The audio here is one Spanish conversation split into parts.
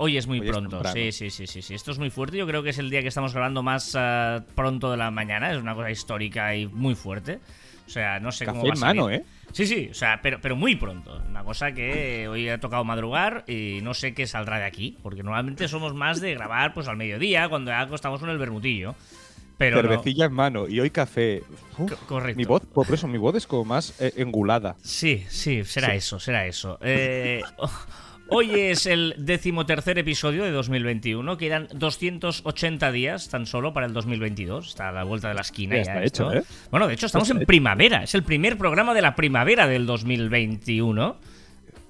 Hoy es muy Hoy pronto, sí, sí, sí, sí, sí. Esto es muy fuerte. Yo creo que es el día que estamos grabando más eh, pronto de la mañana. Es una cosa histórica y muy fuerte. O sea, no sé cómo va a en mano. ¿eh? Sí, sí, o sea, pero, pero muy pronto. Una cosa que hoy ha tocado madrugar y no sé qué saldrá de aquí. Porque normalmente somos más de grabar pues al mediodía, cuando ya estamos con el bermutillo. Pero no. En mano y hoy café. Uf, correcto. Mi voz, por eso, mi voz es como más eh, engulada. Sí, sí, será Sí. eso, será eso. Eh, hoy es el decimotercer episodio de 2021. Quedan 280 días tan solo para el 2022. Está a la vuelta de la esquina. Ya Ya está esto. hecho, ¿eh? Bueno, de hecho, estamos en primavera. Es el primer programa de la primavera del 2021.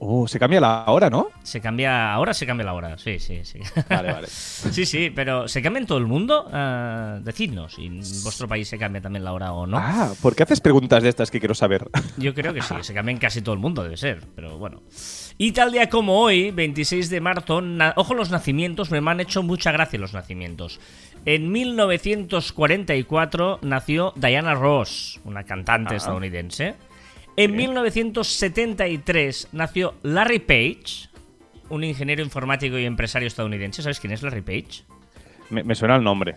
Oh, se cambia la hora, ¿no? Se cambia. Ahora se cambia la hora. Sí, sí, sí. Vale, vale. Sí, sí, pero ¿se cambia en todo el mundo? Ah, decidnos si en vuestro país se cambia también la hora o no. Ah, ¿por qué haces preguntas de estas que quiero saber? Yo creo que sí, se cambia en casi todo el mundo, debe ser, pero bueno. Y tal día como hoy, 26 de marzo, ojo los nacimientos, me han hecho mucha gracia los nacimientos. En 1944 nació Diana Ross, una cantante Ah. estadounidense. En 1973 nació Larry Page, un ingeniero informático y empresario estadounidense. ¿Sabes quién es Larry Page? Me, me suena el nombre.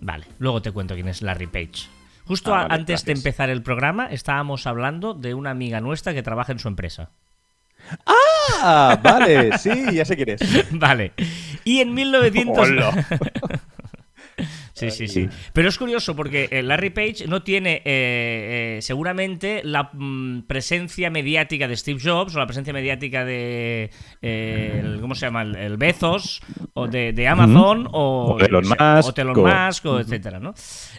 Vale, luego te cuento quién es Larry Page. Justo Ah, vale, antes de empezar el programa estábamos hablando de una amiga nuestra que trabaja en su empresa. Ah, vale, sí, ya sé quién es. Vale. Y en 1900... Hola. Sí, sí, sí. Pero es curioso porque eh, Larry Page no tiene eh, eh, seguramente la mm, presencia mediática de Steve Jobs o la presencia mediática de eh, el- ¿cómo se llama? El, el Bezos o de, de Amazon o, O Elon yo qué sé, Musk, o de Elon o- Musk, o etcétera, ¿no?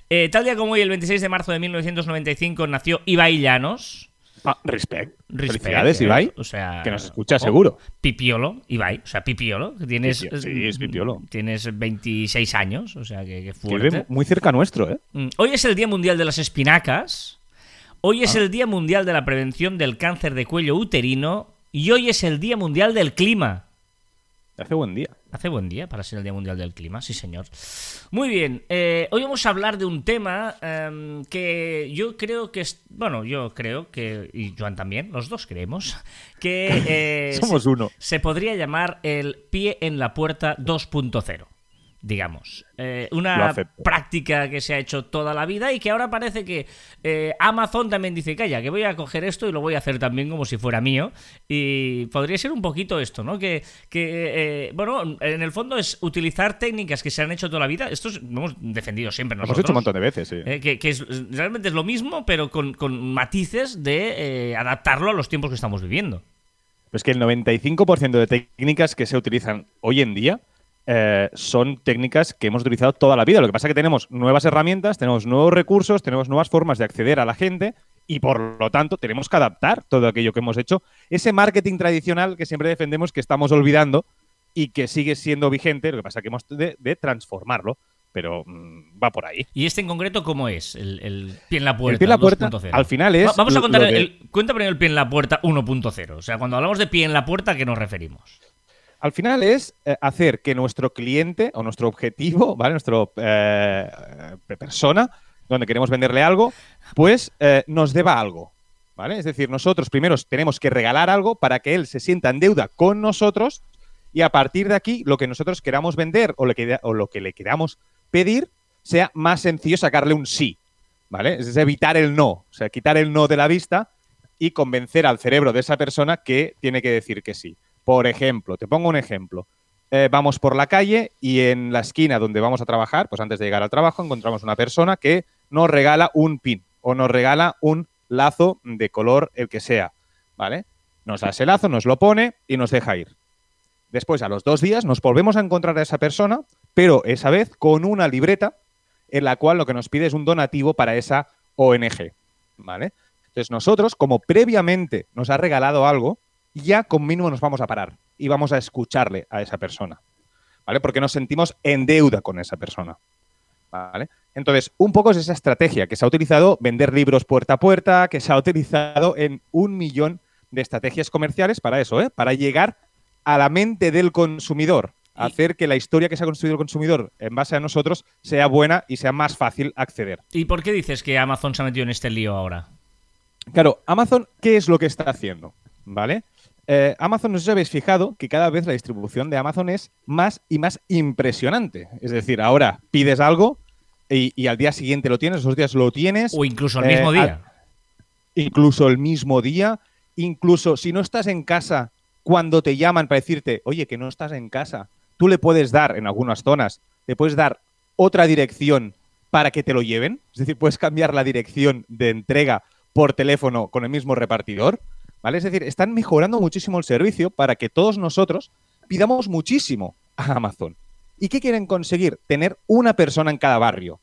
Eh, tal día como hoy, el 26 de marzo de 1995, nació Ibai Llanos. Ah, respect. Respect, Felicidades, eh, Ibai. O sea, Que nos escucha oh, seguro. Pipiolo, Ibai, o sea, Pipiolo, que tienes sí, es Pipiolo. Tienes 26 años, o sea, que, que fuerte. muy cerca nuestro, ¿eh? Mm, Hoy es el Día Mundial de las Espinacas. Hoy Ah. es el Día Mundial de la Prevención del Cáncer de Cuello Uterino. Y hoy es el Día Mundial del Clima. Hace buen día. Hace buen día para ser el Día Mundial del Clima, sí señor. Muy bien, eh, hoy vamos a hablar de un tema em, que yo creo que es, bueno, yo creo que, y Joan también, los dos creemos, que eh, Somos se, uno. se podría llamar el pie en la puerta 2.0. Digamos, Eh, Lo una práctica que se ha hecho toda la vida y que ahora parece que eh, Amazon también dice, calla, que voy a coger esto y lo voy a hacer también como si fuera mío. Y podría ser un poquito esto, ¿no? Que, que, eh, bueno, en el fondo es utilizar técnicas que se han hecho toda la vida. Esto es- lo hemos defendido siempre Lo nosotros. hemos hecho un montón de veces, sí. que que es, realmente es lo mismo, pero con, con matices de adaptarlo a los tiempos que estamos viviendo. Pues que el 95% de técnicas que se utilizan hoy en día eh, son técnicas que hemos utilizado toda la vida. Lo que pasa es que tenemos nuevas herramientas, tenemos nuevos recursos, tenemos nuevas formas de acceder a la gente y por lo tanto tenemos que adaptar todo aquello que hemos hecho. Ese marketing tradicional que siempre defendemos que estamos olvidando y que sigue siendo vigente, lo que pasa es que hemos de, de transformarlo, pero mm, va por ahí. ¿Y este en concreto cómo es? El, el pie en la puerta. el pie en la puerta 2.0. al final es... Va- Vamos a contar el- cuenta primero el pie en la puerta 1.0. O sea, cuando hablamos de pie en la puerta, ¿a qué nos referimos? Al final es eh, hacer que nuestro cliente o nuestro objetivo, ¿vale? Nuestra persona, donde queremos venderle algo, pues eh, nos deba algo, ¿vale? Es decir, nosotros primero tenemos que regalar algo para que él se sienta en deuda con nosotros y a partir de aquí lo que nosotros queramos vender o, le queda- o lo que le queramos pedir sea más sencillo sacarle un sí, ¿vale? Es evitar el no, o sea, quitar el no de la vista y convencer al cerebro de esa persona que tiene que decir que sí. Por ejemplo, te pongo un ejemplo. Eh, vamos por la calle y en la esquina donde vamos a trabajar, pues antes de llegar al trabajo, encontramos una persona que nos regala un pin o nos regala un lazo de color el que sea, ¿vale? Nos da ese lazo, nos lo pone y nos deja ir. Después, a los dos días, nos volvemos a encontrar a esa persona, pero esa vez con una libreta en la cual lo que nos pide es un donativo para esa ONG, ¿vale? Entonces nosotros, como previamente nos ha regalado algo, ya con mínimo nos vamos a parar y vamos a escucharle a esa persona, ¿vale? Porque nos sentimos en deuda con esa persona, ¿vale? Entonces, un poco es esa estrategia que se ha utilizado, vender libros puerta a puerta, que se ha utilizado en un millón de estrategias comerciales para eso, ¿eh? para llegar a la mente del consumidor, hacer que la historia que se ha construido el consumidor en base a nosotros sea buena y sea más fácil acceder. ¿Y por qué dices que Amazon se ha metido en este lío ahora? Claro, Amazon, ¿qué es lo que está haciendo? ¿Vale? Eh, Amazon, no sé si habéis fijado que cada vez la distribución de Amazon es más y más impresionante. Es decir, ahora pides algo y, al día siguiente lo tienes, esos días lo tienes. O incluso el mismo eh, día. incluso el mismo día. Incluso si no estás en casa, cuando te llaman para decirte, oye, que no estás en casa, tú le puedes dar en algunas zonas, le puedes dar otra dirección para que te lo lleven. Es decir, puedes cambiar la dirección de entrega por teléfono con el mismo repartidor. Es decir, están mejorando muchísimo el servicio para que todos nosotros pidamos muchísimo a Amazon. ¿Y qué quieren conseguir? Tener una persona en cada barrio.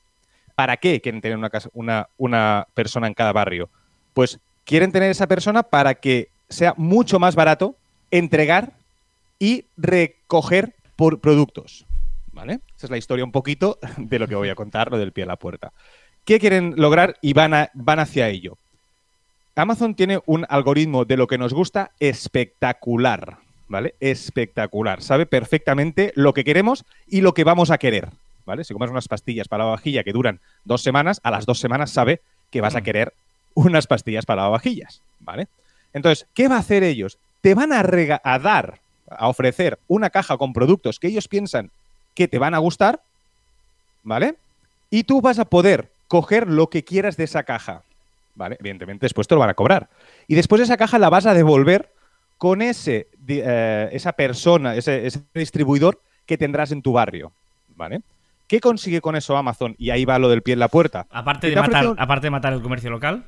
¿Para qué quieren tener una, una, una persona en cada barrio? Pues quieren tener esa persona para que sea mucho más barato entregar y recoger por productos. ¿Vale? Esa es la historia un poquito de lo que voy a contar, lo del pie a la puerta. ¿Qué quieren lograr y van hacia ello? Amazon tiene un algoritmo de lo que nos gusta espectacular, ¿vale? Espectacular. Sabe perfectamente lo que queremos y lo que vamos a querer, ¿vale? Si comes unas pastillas para la vajilla que duran dos semanas, a las dos semanas sabe que vas a mm. querer unas pastillas para lavavajillas, ¿vale? Entonces, ¿qué va a hacer ellos? Te van a, a dar, a ofrecer una caja con productos que ellos piensan que te van a gustar, ¿vale? Y tú vas a poder coger lo que quieras de esa caja, ¿vale? Evidentemente después te lo van a cobrar. Y después esa caja la vas a devolver con ese, eh, esa persona, ese, distribuidor que tendrás en tu barrio, ¿vale? ¿Qué consigue con eso Amazon? Y ahí va lo del pie en la puerta. Aparte, de matar, aparte de matar el comercio local.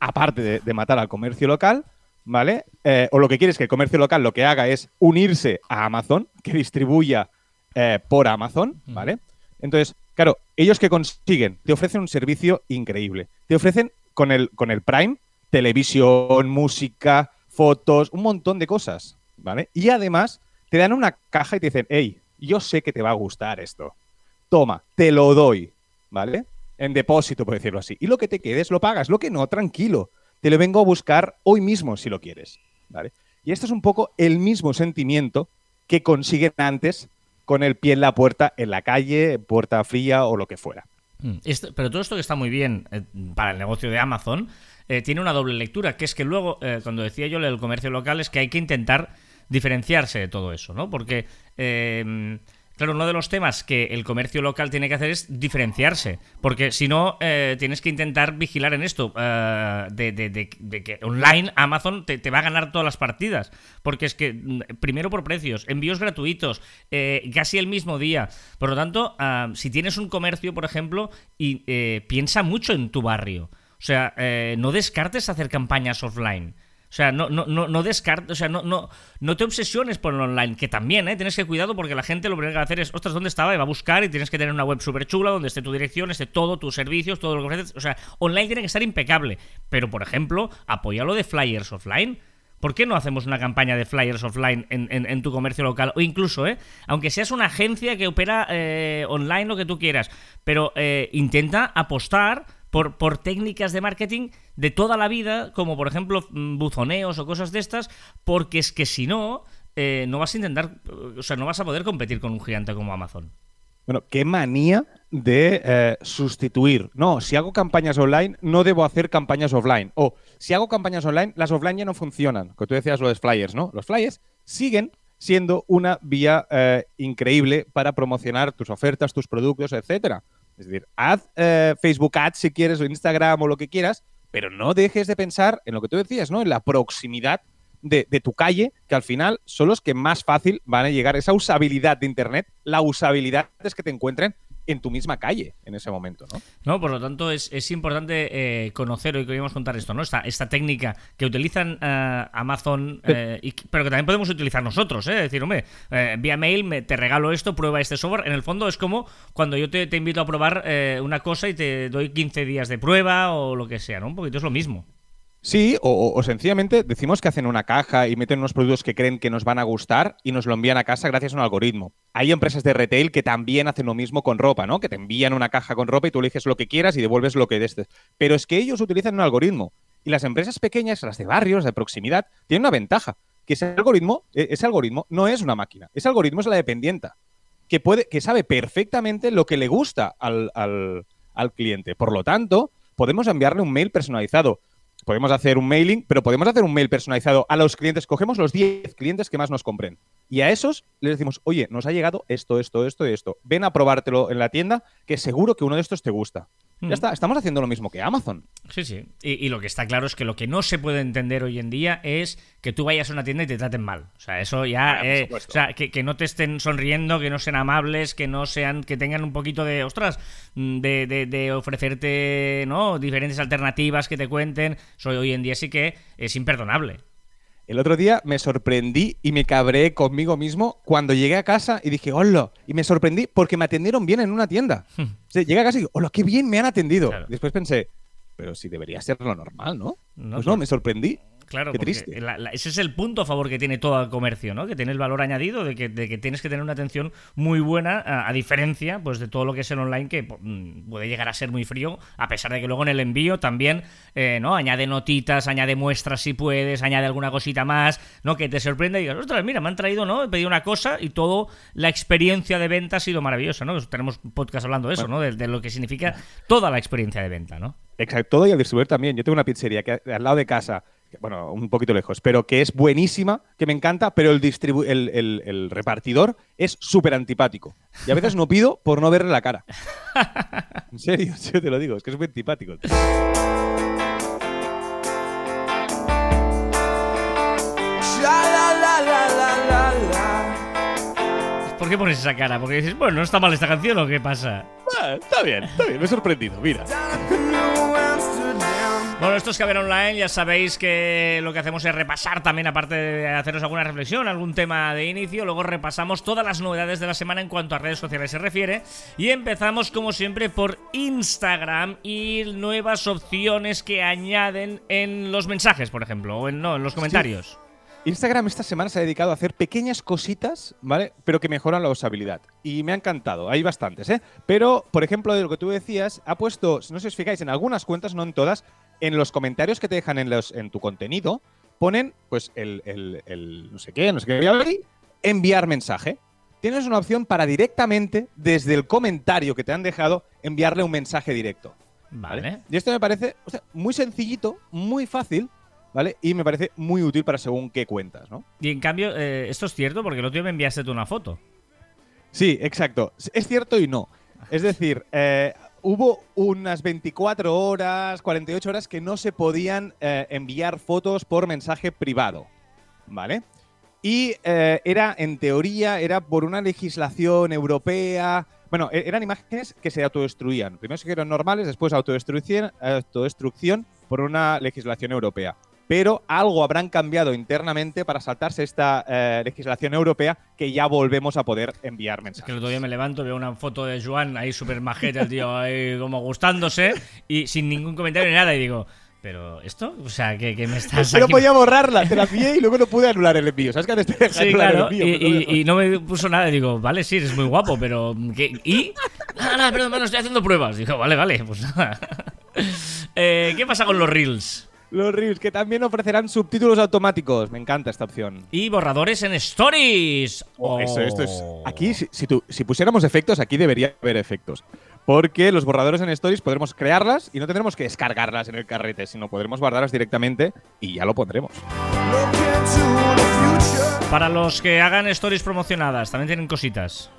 Aparte de, matar al comercio local, ¿vale? Eh, o lo que quieres que el comercio local lo que haga es unirse a Amazon, que distribuya eh, por Amazon, ¿vale? Entonces, claro, ellos que consiguen, te ofrecen un servicio increíble. Te ofrecen con el, con el Prime, televisión, música, fotos, un montón de cosas, ¿vale? Y además te dan una caja y te dicen, hey, yo sé que te va a gustar esto. Toma, te lo doy, ¿vale? En depósito, por decirlo así. Y lo que te quedes lo pagas, lo que no, tranquilo. Te lo vengo a buscar hoy mismo si lo quieres, ¿vale? Y esto es un poco el mismo sentimiento que consiguen antes con el pie en la puerta, en la calle, puerta fría o lo que fuera. Mm. pero todo esto que está muy bien eh, para el negocio de Amazon eh, tiene una doble lectura, que es que luego, eh, cuando decía yo el comercio local, es que hay que intentar diferenciarse de todo eso, ¿no? Porque Claro, uno de los temas que el comercio local tiene que hacer es diferenciarse, porque si no, eh, tienes que intentar vigilar en esto, eh, de, que online Amazon te, va a ganar todas las partidas, porque es que, mm, primero por precios, envíos gratuitos, eh, casi el mismo día. Por lo tanto, ah, si tienes un comercio, por ejemplo, y piensa mucho en tu barrio, o sea, no descartes hacer campañas offline. O sea, no, no, no, no descartes, o sea, no, no, no te obsesiones por el online, que también, ¿eh? Tienes que cuidado porque la gente lo primero que va a hacer es, ostras, ¿dónde estaba? Y va a buscar y tienes que tener una web súper chula donde esté tu dirección, esté todo, tus servicios, todo lo que ofreces. O sea, online tiene que estar impecable. Pero, por ejemplo, apoya lo de flyers offline. ¿Por qué no hacemos una campaña de flyers offline en, tu comercio local? O incluso, ¿eh? aunque seas una agencia que opera eh, online, lo que tú quieras, pero eh, intenta apostar por, técnicas de marketing de toda la vida, como por ejemplo mm, buzoneos o cosas de estas, porque es que si no, eh, no vas a intentar, o sea, no vas a poder competir con un gigante como Amazon. Bueno, qué manía de eh, sustituir. No, si hago campañas online, no debo hacer campañas offline. O si hago campañas online, las offline ya no funcionan. Que tú decías lo de flyers, ¿no? Los flyers siguen siendo una vía eh, increíble para promocionar tus ofertas, tus productos, etcétera. Es decir, haz eh, Facebook Ads si quieres o Instagram o lo que quieras, pero no dejes de pensar en lo que tú decías, ¿no? En la proximidad de, de, tu calle, que al final son los que más fácil van a llegar. Esa usabilidad de Internet, la usabilidad es que te encuentren en tu misma calle en ese momento, ¿no? No, por lo tanto es, es importante eh, conocer, hoy queríamos contar esto, ¿no? Esta, esta técnica que utilizan eh, Amazon, eh, pero que también podemos utilizar nosotros, ¿eh? decir, hombre, vía mail me, te regalo esto, prueba este software. En el fondo es como cuando yo te, te invito a probar una cosa y te doy 15 días de prueba o lo que sea, ¿no? Un poquito es lo mismo. Sí, o, sencillamente decimos que hacen una caja y meten unos productos que creen que nos van a gustar y nos lo envían a casa gracias a un algoritmo. Hay empresas de retail que también hacen lo mismo con ropa, ¿no? Que te envían una caja con ropa y tú eliges lo que quieras y devuelves lo que des. Pero es que ellos utilizan un algoritmo. Y las empresas pequeñas, las de barrios, de proximidad, tienen una ventaja. Que ese algoritmo, e, ese algoritmo no es una máquina. Ese algoritmo es la dependienta. Que, puede, que sabe perfectamente lo que le gusta al, al cliente. Por lo tanto, podemos enviarle un mail personalizado podemos hacer un mailing, pero podemos hacer un mail personalizado a los clientes. Cogemos los 10 clientes que más nos compren. Y a esos les decimos, oye, nos ha llegado esto, esto, esto y esto. Ven a probártelo en la tienda, que seguro que uno de estos te gusta. Ya mm. está, estamos haciendo lo mismo que Amazon. Sí, sí. Y, lo que está claro es que lo que no se puede entender hoy en día es que tú vayas a una tienda y te traten mal. O sea, eso ya. Ah, eh, o sea, que, no te estén sonriendo, que no sean amables, que no sean. que tengan un poquito de. ostras, mm, de, de, ofrecerte, ¿no? Diferentes alternativas que te cuenten. Eso hoy en día sí que es imperdonable. El otro día me sorprendí y me cabré conmigo mismo cuando llegué a casa y dije, hola. Y me sorprendí porque me atendieron bien en una tienda. Hmm. o sea, llegué a casa y digo, hola, qué bien me han atendido. Después pensé, pero si debería ser lo normal, ¿no? no pues no, me sorprendí. Claro, triste. ese es el punto a favor que tiene todo el comercio, ¿no? Que tiene el valor añadido de que, tienes que tener una atención muy buena, a, diferencia pues de todo lo que es el online, que mm, puede llegar a ser muy frío, a pesar de que luego en el envío también, eh, ¿no? Añade notitas, añade muestras si puedes, añade alguna cosita más, ¿no? Que te sorprenda y digas, ostras, mira, me han traído, ¿no? He pedido una cosa y todo la experiencia de venta ha sido maravillosa, ¿no? Tenemos podcast hablando de eso, ¿no? De, lo que significa toda la experiencia de venta, ¿no? Exacto, todo y el distribuidor también. Yo tengo una pizzería que al lado de casa bueno, un poquito lejos, pero que es buenísima, que me encanta, pero el, el, repartidor es súper antipático. Y a veces no pido por no verle la cara. En serio, yo te lo digo, es que es muy antipático. ¿Por qué pones esa cara? Porque dices, bueno, ¿no está mal esta canción o qué pasa? está bien, está bien, me he sorprendido, mira. Bueno, esto es Caber Online, ya sabéis que lo que hacemos es repasar también, aparte de haceros alguna reflexión, algún tema de inicio, luego repasamos todas las novedades de la semana en cuanto a redes sociales se refiere y empezamos como siempre por Instagram y nuevas opciones que añaden en los mensajes, por ejemplo, o en, no, en los comentarios. Instagram esta semana se ha dedicado a hacer pequeñas cositas, ¿vale? Pero que mejoran la usabilidad. Y me ha encantado, hay bastantes, ¿eh? Pero, por ejemplo, de lo que tú decías, ha puesto, no sé si os fijáis, en algunas cuentas, no en todas, en los comentarios que te dejan en, los, en tu contenido, ponen, pues, el, el, no sé qué, no sé qué, enviar mensaje. Tienes una opción para directamente, desde el comentario que te han dejado, enviarle un mensaje directo. Vale. Y esto me parece muy sencillito, muy fácil, ¿vale? Y me parece muy útil para según qué cuentas, ¿no? Y en cambio, eh, esto es cierto porque el otro día me enviaste tú una foto. Sí, exacto. Es cierto y no. Es decir, eh, hubo unas 24 horas, 48 horas que no se podían eh, enviar fotos por mensaje privado, ¿vale? Y eh, era, en teoría, era por una legislación europea. Bueno, e-, eran imágenes que se autodestruían. Primero se eran normales, después autodestrucción, autodestrucción por una legislación europea pero algo habrán cambiado internamente para saltarse esta eh, legislación europea que ya volvemos a poder enviar mensajes. Es que el otro día me levanto, veo una foto de Joan ahí súper majete, el tío ahí como gustándose y sin ningún comentario ni nada y digo... ¿Pero esto? O sea, que, me estás. Pero podía borrarla, te la pillé y luego no pude anular el envío. ¿Sabes que antes te sí, claro, el envío, y, no me puso nada. Digo, vale, sí, eres muy guapo, pero. ¿Y? Nada, nada, perdón, estoy haciendo pruebas. Digo, vale, vale, pues nada. Eh, ¿Qué pasa con los Reels? Los Reels, que también ofrecerán subtítulos automáticos. Me encanta esta opción. Y borradores en Stories. Oh, esto, es. Oh. Aquí, si, si, pusiéramos efectos, aquí debería haber efectos. Porque los borradores en Stories podremos crearlas y no tendremos que descargarlas en el carrete, sino podremos guardarlas directamente y ya lo pondremos. Para los que hagan Stories promocionadas, también tienen cositas.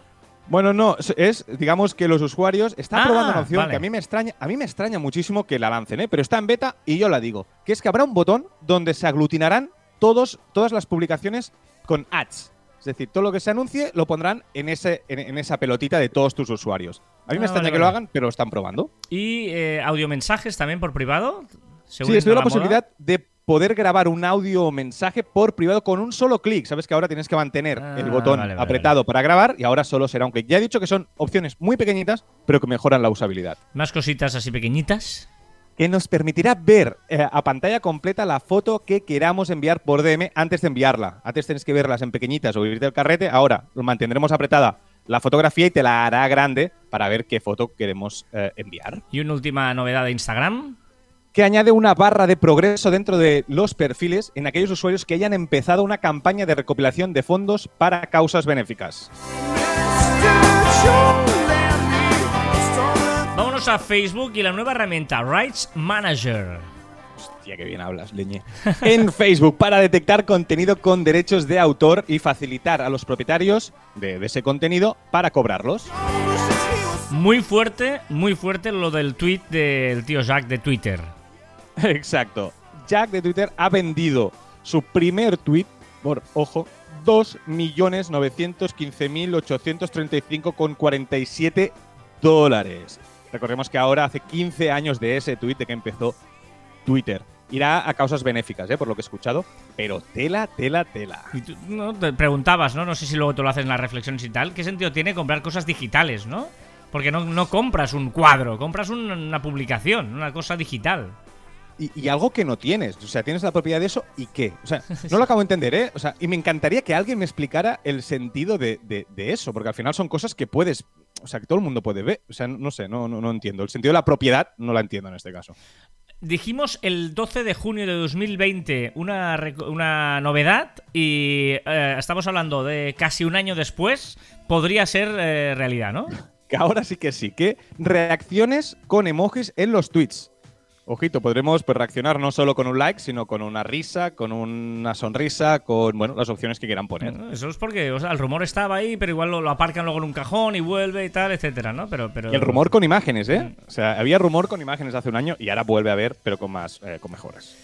Bueno, no, es, digamos que los usuarios están probando una ah, opción que a mí me extraña, a mí me extraña muchísimo que la lancen, ¿eh? pero está en beta y yo la digo, que es que habrá un botón donde se aglutinarán todos, todas las publicaciones con ads. Es decir, todo lo que se anuncie lo pondrán en, ese, en, esa pelotita de todos tus usuarios. A mí me ah, extraña que lo hagan, pero lo están probando. ¿Y eh, audiomensajes también por privado? Sí, estoy la posibilidad de poder grabar un audio o mensaje por privado con un solo clic. Sabes que ahora tienes que mantener ah, el botón apretado para grabar y ahora solo será un clic. Ya he dicho que son opciones muy pequeñitas, pero que mejoran la usabilidad. Más cositas así pequeñitas. que nos permitirá ver eh, a pantalla completa la foto que queramos enviar por DM antes de enviarla. Antes tienes que verlas en pequeñitas o irte al carrete. Ahora mantendremos apretada la fotografía y te la hará grande para ver qué foto queremos eh, enviar. Y una última novedad de Instagram. Que añade una barra de progreso dentro de los perfiles en aquellos usuarios que hayan empezado una campaña de recopilación de fondos para causas benéficas. Vámonos a Facebook y la nueva herramienta Rights Manager. Hostia, qué bien hablas, leñe. En Facebook para detectar contenido con derechos de autor y facilitar a los propietarios de, de ese contenido para cobrarlos. Muy fuerte, muy fuerte lo del tweet del tío Jack de Twitter. Exacto. Jack de Twitter ha vendido su primer tweet por, ojo, 2.915.835,47 dólares. Recordemos que ahora hace 15 años de ese tweet de que empezó Twitter. Irá a causas benéficas, ¿eh? por lo que he escuchado, pero tela, tela, tela. Y tú no, te preguntabas, ¿no? No sé si luego tú lo haces en las reflexiones y tal. ¿Qué sentido tiene comprar cosas digitales, no? Porque no, no compras un cuadro, compras un- una publicación, una cosa digital. Y, y algo que no tienes. O sea, tienes la propiedad de eso y qué. O sea, no lo acabo de entender, ¿eh? O sea, y me encantaría que alguien me explicara el sentido de, de- de eso, porque al final son cosas que puedes. O sea, que todo el mundo puede ver. O sea, no sé, no, no, no entiendo. El sentido de la propiedad no la entiendo en este caso. Dijimos el 12 de junio de 2020 una, una novedad y eh, estamos hablando de casi un año después. Podría ser eh, realidad, ¿no? Que ahora sí que sí, que reacciones con emojis en los tweets. Ojito, podremos pues, reaccionar no solo con un like, sino con una risa, con una sonrisa, con bueno, las opciones que quieran poner. Eso es porque o sea, el rumor estaba ahí, pero igual lo, lo aparcan luego en un cajón y vuelve y tal, etcétera, ¿no? Pero, pero... Y el rumor con imágenes, ¿eh? O sea, había rumor con imágenes hace un año y ahora vuelve a haber, pero con más, eh, con mejoras.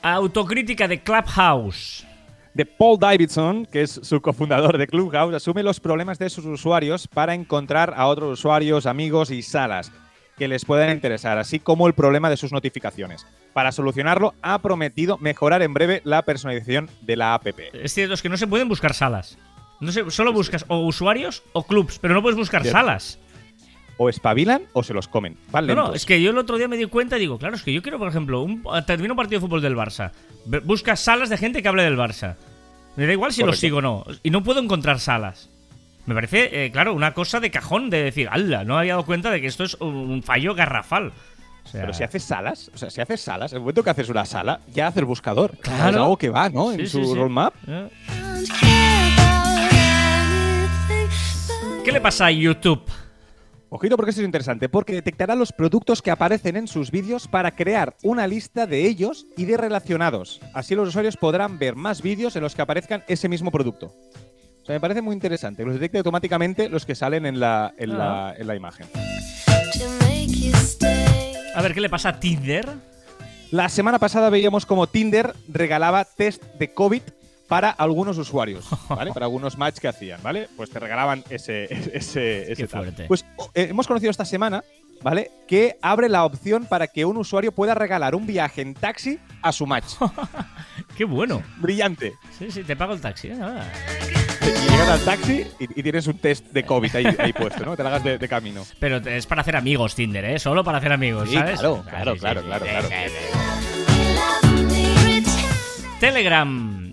Autocrítica de Clubhouse. De Paul Davidson, que es su cofundador de Clubhouse, asume los problemas de sus usuarios para encontrar a otros usuarios, amigos y salas que les puedan interesar, así como el problema de sus notificaciones. Para solucionarlo, ha prometido mejorar en breve la personalización de la app. Es cierto, es que no se pueden buscar salas. No solo buscas o usuarios o clubs, pero no puedes buscar Cierto. salas. O espabilan o se los comen. Van No, no, es que yo el otro día me di cuenta y digo, claro, es que yo quiero, por ejemplo, un, termino un partido de fútbol del Barça. Buscas salas de gente que hable del Barça. Me da igual si los Correcto. sigo o no. Y no puedo encontrar salas. Me parece, eh, claro, una cosa de cajón de decir, ¡hala! No había dado cuenta de que esto es un, fallo garrafal. O sea, Pero si haces salas, o sea, si haces salas, en el momento que haces una sala, ya hace el buscador. Claro. Es algo que va, ¿no? Sí, en su sí. roadmap. ¿Eh? ¿Qué le pasa a YouTube? Ojito porque esto es interesante, porque detectará los productos que aparecen en sus vídeos para crear una lista de ellos y de relacionados. Así los usuarios podrán ver más vídeos en los que aparezcan ese mismo producto. Sea, me parece muy interesante. Los detecte automáticamente los que salen en la, en la, en la imagen. A ver, ¿qué le pasa a Tinder? La semana pasada veíamos como Tinder regalaba test de COVID para algunos usuarios, ¿vale? Para algunos match que hacían, ¿vale? Pues te regalaban ese, ese, ese Qué tal. fuerte. Pues eh, hemos conocido esta semana, ¿vale? Que abre la opción para que un usuario pueda regalar un viaje en taxi a su match. ¡Qué bueno! Brillante. Sí, sí, te pago el taxi. Y llegas al taxi y, y tienes un test de COVID ahí, ahí puesto, ¿no? Te lo hagas de, de camino. Pero es para hacer amigos Tinder, ¿eh? Solo para hacer amigos, Sí, ¿sabes? claro, claro, sí, claro, sí, claro. Telegram.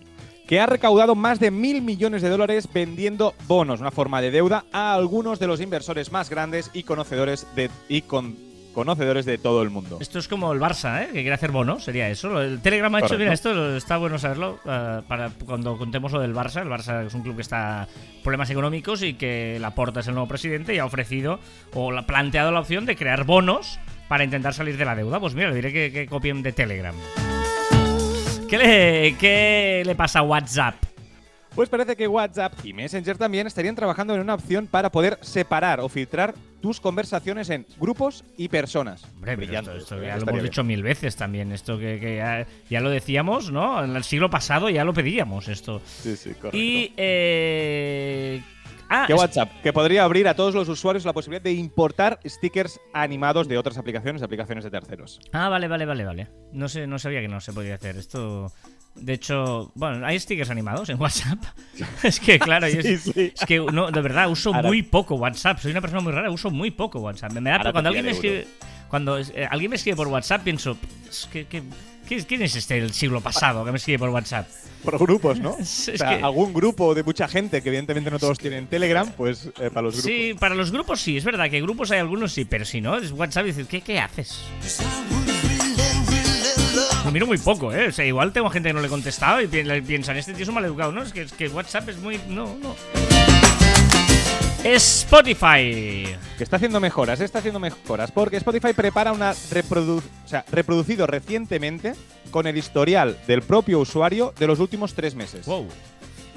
Que ha recaudado más de mil millones de dólares vendiendo bonos, una forma de deuda, a algunos de los inversores más grandes y conocedores de, y con, conocedores de todo el mundo. Esto es como el Barça, ¿eh? Que quiere hacer bonos, sería eso. El Telegram ha hecho, mira, esto está bueno saberlo eh, para cuando contemos lo del Barça. El Barça es un club que está en problemas económicos y que Laporta es el nuevo presidente y ha ofrecido o la- ha planteado la opción de crear bonos para intentar salir de la deuda. Pues mira, le diré que, que copien de Telegram. ¿Qué le, ¿Qué le pasa a WhatsApp? Pues parece que WhatsApp y Messenger también estarían trabajando en una opción para poder separar o filtrar tus conversaciones en grupos y personas. Hombre, Brillante, esto, esto ¿eh? ya lo hemos dicho mil veces también. Esto que, que ya, ya lo decíamos, ¿no? En el siglo pasado ya lo pedíamos esto. Sí, sí, correcto. Y. Eh... Ah, es- WhatsApp, que podría abrir a todos los usuarios la posibilidad de importar stickers animados de otras aplicaciones, aplicaciones de terceros. ah, vale, vale, vale, vale. No sé, no sabía que no se podía hacer esto. De hecho, bueno, hay stickers animados en WhatsApp. es que, claro, yo- Sí, sí. es que no, de verdad uso Ahora- muy poco WhatsApp. Soy una persona muy rara, uso muy poco WhatsApp. Me da cuando alguien me escribe, cuando eh, alguien me escribe por WhatsApp, pienso, "Es que- que- ¿quién es este del siglo pasado que me escribe por WhatsApp? Por grupos, ¿no? Es o sea, que- algún grupo de mucha gente, que evidentemente no todos tienen Telegram, pues eh, para los grupos. Sí, para los grupos sí, es verdad que grupos hay algunos sí, pero si no, es WhatsApp y dices, ¿qué, qué haces? Lo miro muy poco, ¿eh? O sea, igual tengo gente que no le he contestado y piensan, este tío es un maleducado, ¿no? Es que, es que WhatsApp es muy... No, no. Spotify. Que está haciendo mejoras, está haciendo mejoras, porque Spotify prepara una reprodu o sea, reproducido recientemente con el historial del propio usuario de los últimos tres meses. Wow.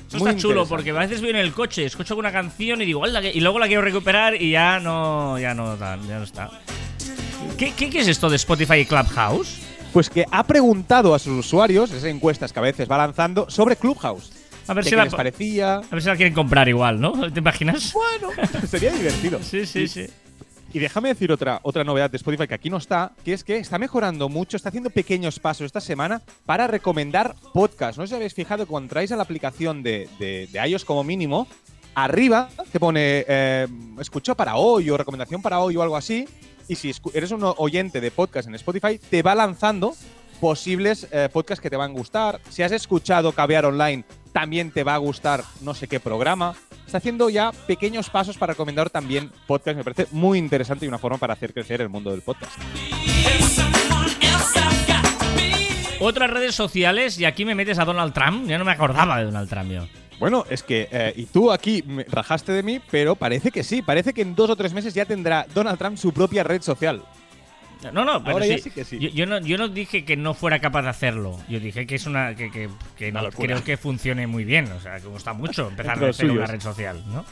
Eso Muy está chulo porque a veces voy en el coche, escucho alguna canción y digo, y luego la quiero recuperar y ya no, ya no, ya no está. ¿Qué, qué, qué es esto de Spotify y Clubhouse? Pues que ha preguntado a sus usuarios, esas encuestas que a veces va lanzando, sobre Clubhouse. A ver de si qué la, les parecía. a ver si la quieren comprar igual, ¿no? ¿Te imaginas? Bueno, sería divertido. Sí, sí, sí. Y déjame decir otra, otra novedad de Spotify que aquí no está, que es que está mejorando mucho, está haciendo pequeños pasos esta semana para recomendar podcasts. No sé si habéis fijado que cuando traéis a la aplicación de, de, de iOS como mínimo, arriba te pone eh, escuchó para hoy o recomendación para hoy o algo así. Y si eres un oyente de podcast en Spotify, te va lanzando posibles eh, podcasts que te van a gustar. Si has escuchado Caviar Online, también te va a gustar no sé qué programa. Está haciendo ya pequeños pasos para recomendar también podcasts. Me parece muy interesante y una forma para hacer crecer el mundo del podcast. Otras redes sociales, y aquí me metes a Donald Trump. Ya no me acordaba de Donald Trump yo. Bueno, es que, eh, y tú aquí me rajaste de mí, pero parece que sí. Parece que en dos o tres meses ya tendrá Donald Trump su propia red social. No, no, pero Ahora sí, ya sí que sí. Yo, yo no, yo no dije que no fuera capaz de hacerlo. Yo dije que es una. que, que, que Una no creo que funcione muy bien. O sea, que gusta mucho empezar a hacer una red social, ¿no?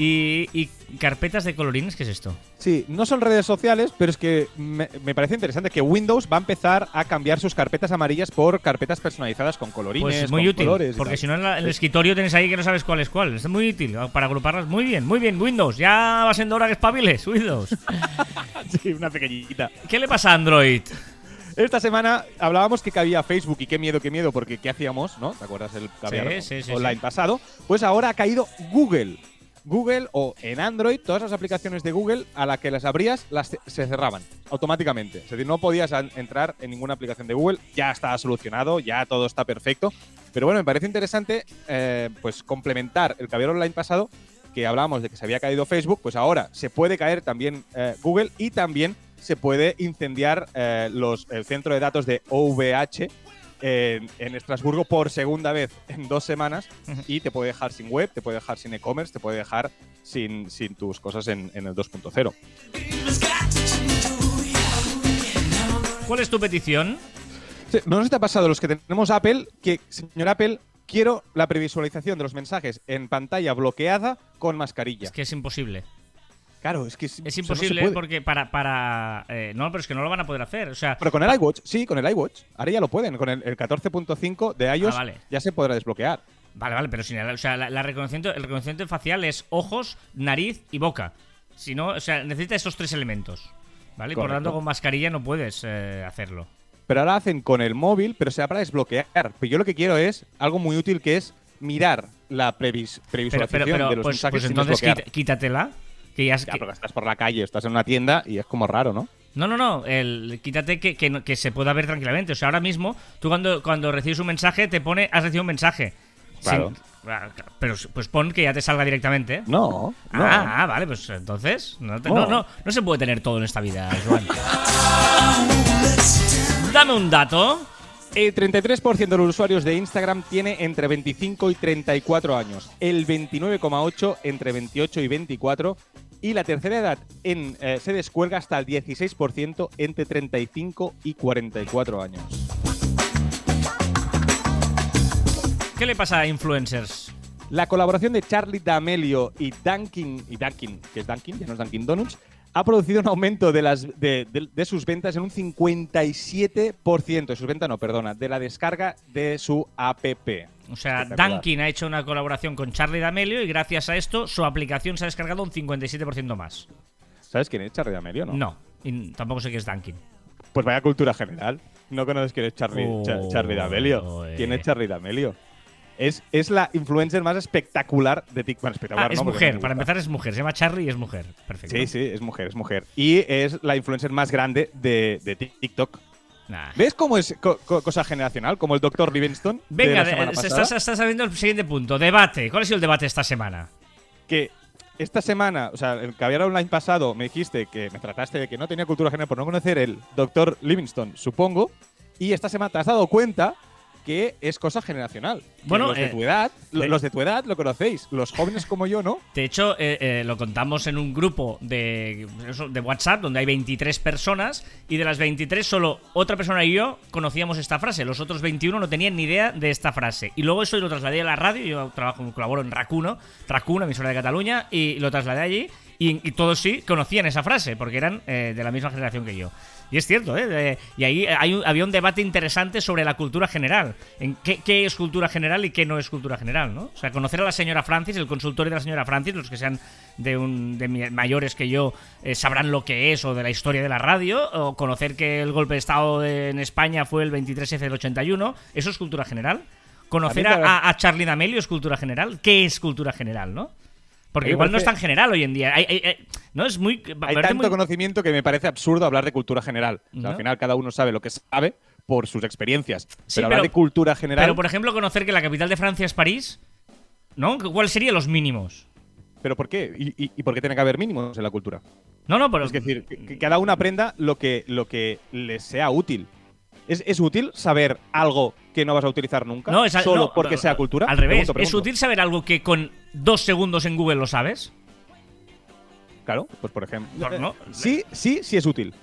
Y, y carpetas de colorines, ¿qué es esto? Sí, no son redes sociales, pero es que me, me parece interesante que Windows va a empezar a cambiar sus carpetas amarillas por carpetas personalizadas con colorines, Pues es muy con útil, colores porque si no en, la- en el escritorio tienes ahí que no sabes cuál es cuál. Es muy útil para agruparlas. Muy bien, muy bien, Windows. Ya va siendo hora que espabiles, Windows. Sí, una pequeñita. ¿Qué le pasa a Android? Esta semana hablábamos que cabía Facebook y qué miedo, qué miedo, porque ¿qué hacíamos, no? ¿Te acuerdas del caviar Sí, sí, sí, online pasado? Pues ahora ha caído Google. Google o en Android, todas las aplicaciones de Google a las que las abrías las se cerraban automáticamente. Es decir, no podías entrar en ninguna aplicación de Google. Ya está solucionado, ya todo está perfecto. Pero bueno, me parece interesante eh, pues complementar el caviar online pasado que hablábamos de que se había caído Facebook, pues ahora se puede caer también eh, Google y también se puede incendiar eh, los, el centro de datos de OVH en, en Estrasburgo por segunda vez en dos semanas y te puede dejar sin web, te puede dejar sin e-commerce, te puede dejar sin, sin tus cosas en, en el 2.0. ¿Cuál es tu petición? Sí, ¿No nos te ha pasado los que tenemos Apple que, señor Apple, quiero la previsualización de los mensajes en pantalla bloqueada con mascarilla? Es que es imposible. Claro, es que es, Es no imposible porque para... para eh, no, pero es que no lo van a poder hacer. O sea, Pero con el iWatch, sí, con el iWatch. Ahora ya lo pueden. Con el, el 14.5 de iOS Ah, vale. ya se podrá desbloquear. Vale, vale, pero sin el, o sea, la, la reconocimiento, el reconocimiento facial es ojos, nariz y boca. Si no, o sea, necesita esos tres elementos. ¿Vale? Y por lo Correcto. tanto, con mascarilla no puedes eh, hacerlo. Pero ahora hacen con el móvil, pero será para desbloquear. Pero yo lo que quiero es algo muy útil que es mirar la previs- Pero, previsualización pero, pero de los pues, mensajes pues entonces quítatela. Que ya es Ya, que- porque estás por la calle, estás en una tienda y es como raro, ¿no? No, no, no. El, quítate que, que, se pueda ver tranquilamente. O sea, ahora mismo, tú cuando, cuando recibes un mensaje, te pone, has recibido un mensaje. Claro. Sin- ah, pero pues pon que ya te salga directamente. ¿eh? No, no. Ah, ah, vale, pues entonces. No, te- No. no, no, no se puede tener todo en esta vida, Joan. Dame un dato. El 33% de los usuarios de Instagram tiene entre 25 y 34 años, el 29,8 entre 28 y 24 y la tercera edad en, eh, se descuelga hasta el 16% entre 35 y 44 años. ¿Qué le pasa a influencers? La colaboración de Charlie D'Amelio y Dunkin, y Dunkin, que es Dunkin, ya no es Dunkin Donuts, ha producido un aumento de, las, de, de- de sus ventas en un 57%. De sus ventas, no, perdona, de la descarga de su app. O sea. Dunkin ha hecho una colaboración con Charlie D'Amelio y gracias a esto su aplicación se ha descargado un 57% más. ¿Sabes quién es Charlie D'Amelio, no? No, y tampoco sé qué es Dunkin. Pues vaya cultura general. No conoces quién es Charlie, Oh, Cha- Charlie D'Amelio. eh. ¿Quién es Charlie D'Amelio? Es, es la influencer más espectacular de TikTok. Bueno, espectacular, Ah, es mujer, para empezar es mujer. Se llama Charlie y es mujer. Perfecto. Sí, sí, es mujer, es mujer. Y es la influencer más grande de, de TikTok. Nah. ¿Ves cómo es co- co- cosa generacional? Como el Dr. Livingstone. de Venga, la estás sabiendo el siguiente punto. Debate. ¿Cuál ha sido el debate esta semana? Que esta semana, o sea, el caviar online pasado, me dijiste que me trataste de que no tenía cultura general por no conocer el Dr. Livingstone, supongo. Y esta semana te has dado cuenta que es cosa generacional. Bueno, los de eh, tu edad, los de tu edad lo conocéis. Los jóvenes como yo, ¿no? De hecho, eh, eh, lo contamos en un grupo de, WhatsApp donde hay 23 personas y de las 23 solo otra persona y yo conocíamos esta frase. Los otros 21 no tenían ni idea de esta frase. Y luego eso lo trasladé a la radio. Yo trabajo, colaboro en Racuno, Racuno, emisora de Cataluña, y lo trasladé allí. Y, y todos sí conocían esa frase porque eran de la misma generación que yo. Y es cierto, ¿eh? Y ahí hay un- había un debate interesante sobre la cultura general. En qué, qué es cultura general y qué no es cultura general, ¿no? O sea, conocer a la señora Francis, el consultorio de la señora Francis, los que sean de, un, de mayores que yo eh, sabrán lo que es o de la historia de la radio, o conocer que el golpe de Estado en España fue el 23F del 81, ¿eso es cultura general? Conocer A a, a Charlie D'Amelio es cultura general. ¿Qué es cultura general, no? Porque igual no es tan general hoy en día. Hay- hay- hay- no es muy. Hay tanto muy- conocimiento que me parece absurdo hablar de cultura general. O sea, ¿No? Al final cada uno sabe lo que sabe por sus experiencias. Sí, pero hablar pero- de cultura general. Pero, por ejemplo, conocer que la capital de Francia es París, ¿no? ¿Cuáles serían los mínimos? ¿Pero por qué? ¿Y, y- y por qué tiene que haber mínimos en la cultura? No, no, pero. Es decir, que, que cada uno aprenda lo que, lo que les sea útil. ¿Es, es útil saber algo que no vas a utilizar nunca? no, es al- solo no, porque sea cultura. Al revés, Pregunto, ¿es útil saber algo que con dos segundos en Google lo sabes? Claro, pues por ejemplo. No. Sí, sí, sí es útil.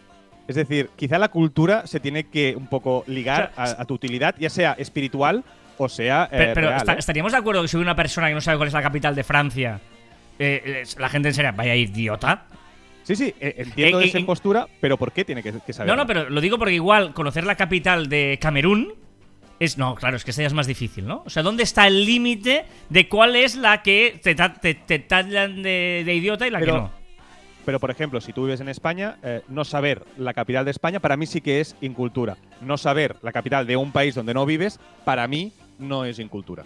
Es decir, quizá la cultura se tiene que un poco ligar O sea, a, a tu utilidad, ya sea espiritual o sea eh, Pero, pero real, está- ¿eh? ¿estaríamos de acuerdo que si hubiera una persona que no sabe cuál es la capital de Francia, eh, la gente en serio, vaya idiota? Sí, sí, eh, entiendo esa postura, pero ¿por qué tiene que, que saber? No, no, pero lo digo porque igual conocer la capital de Camerún es. No, claro, es que esta ya es más difícil, ¿no? O sea, ¿dónde está el límite de cuál es la que te, te, te tallan de, de idiota y la Pero- que no? Pero, por ejemplo, si tú vives en España, eh, no saber la capital de España para mí sí que es incultura. No saber la capital de un país donde no vives, para mí no es incultura.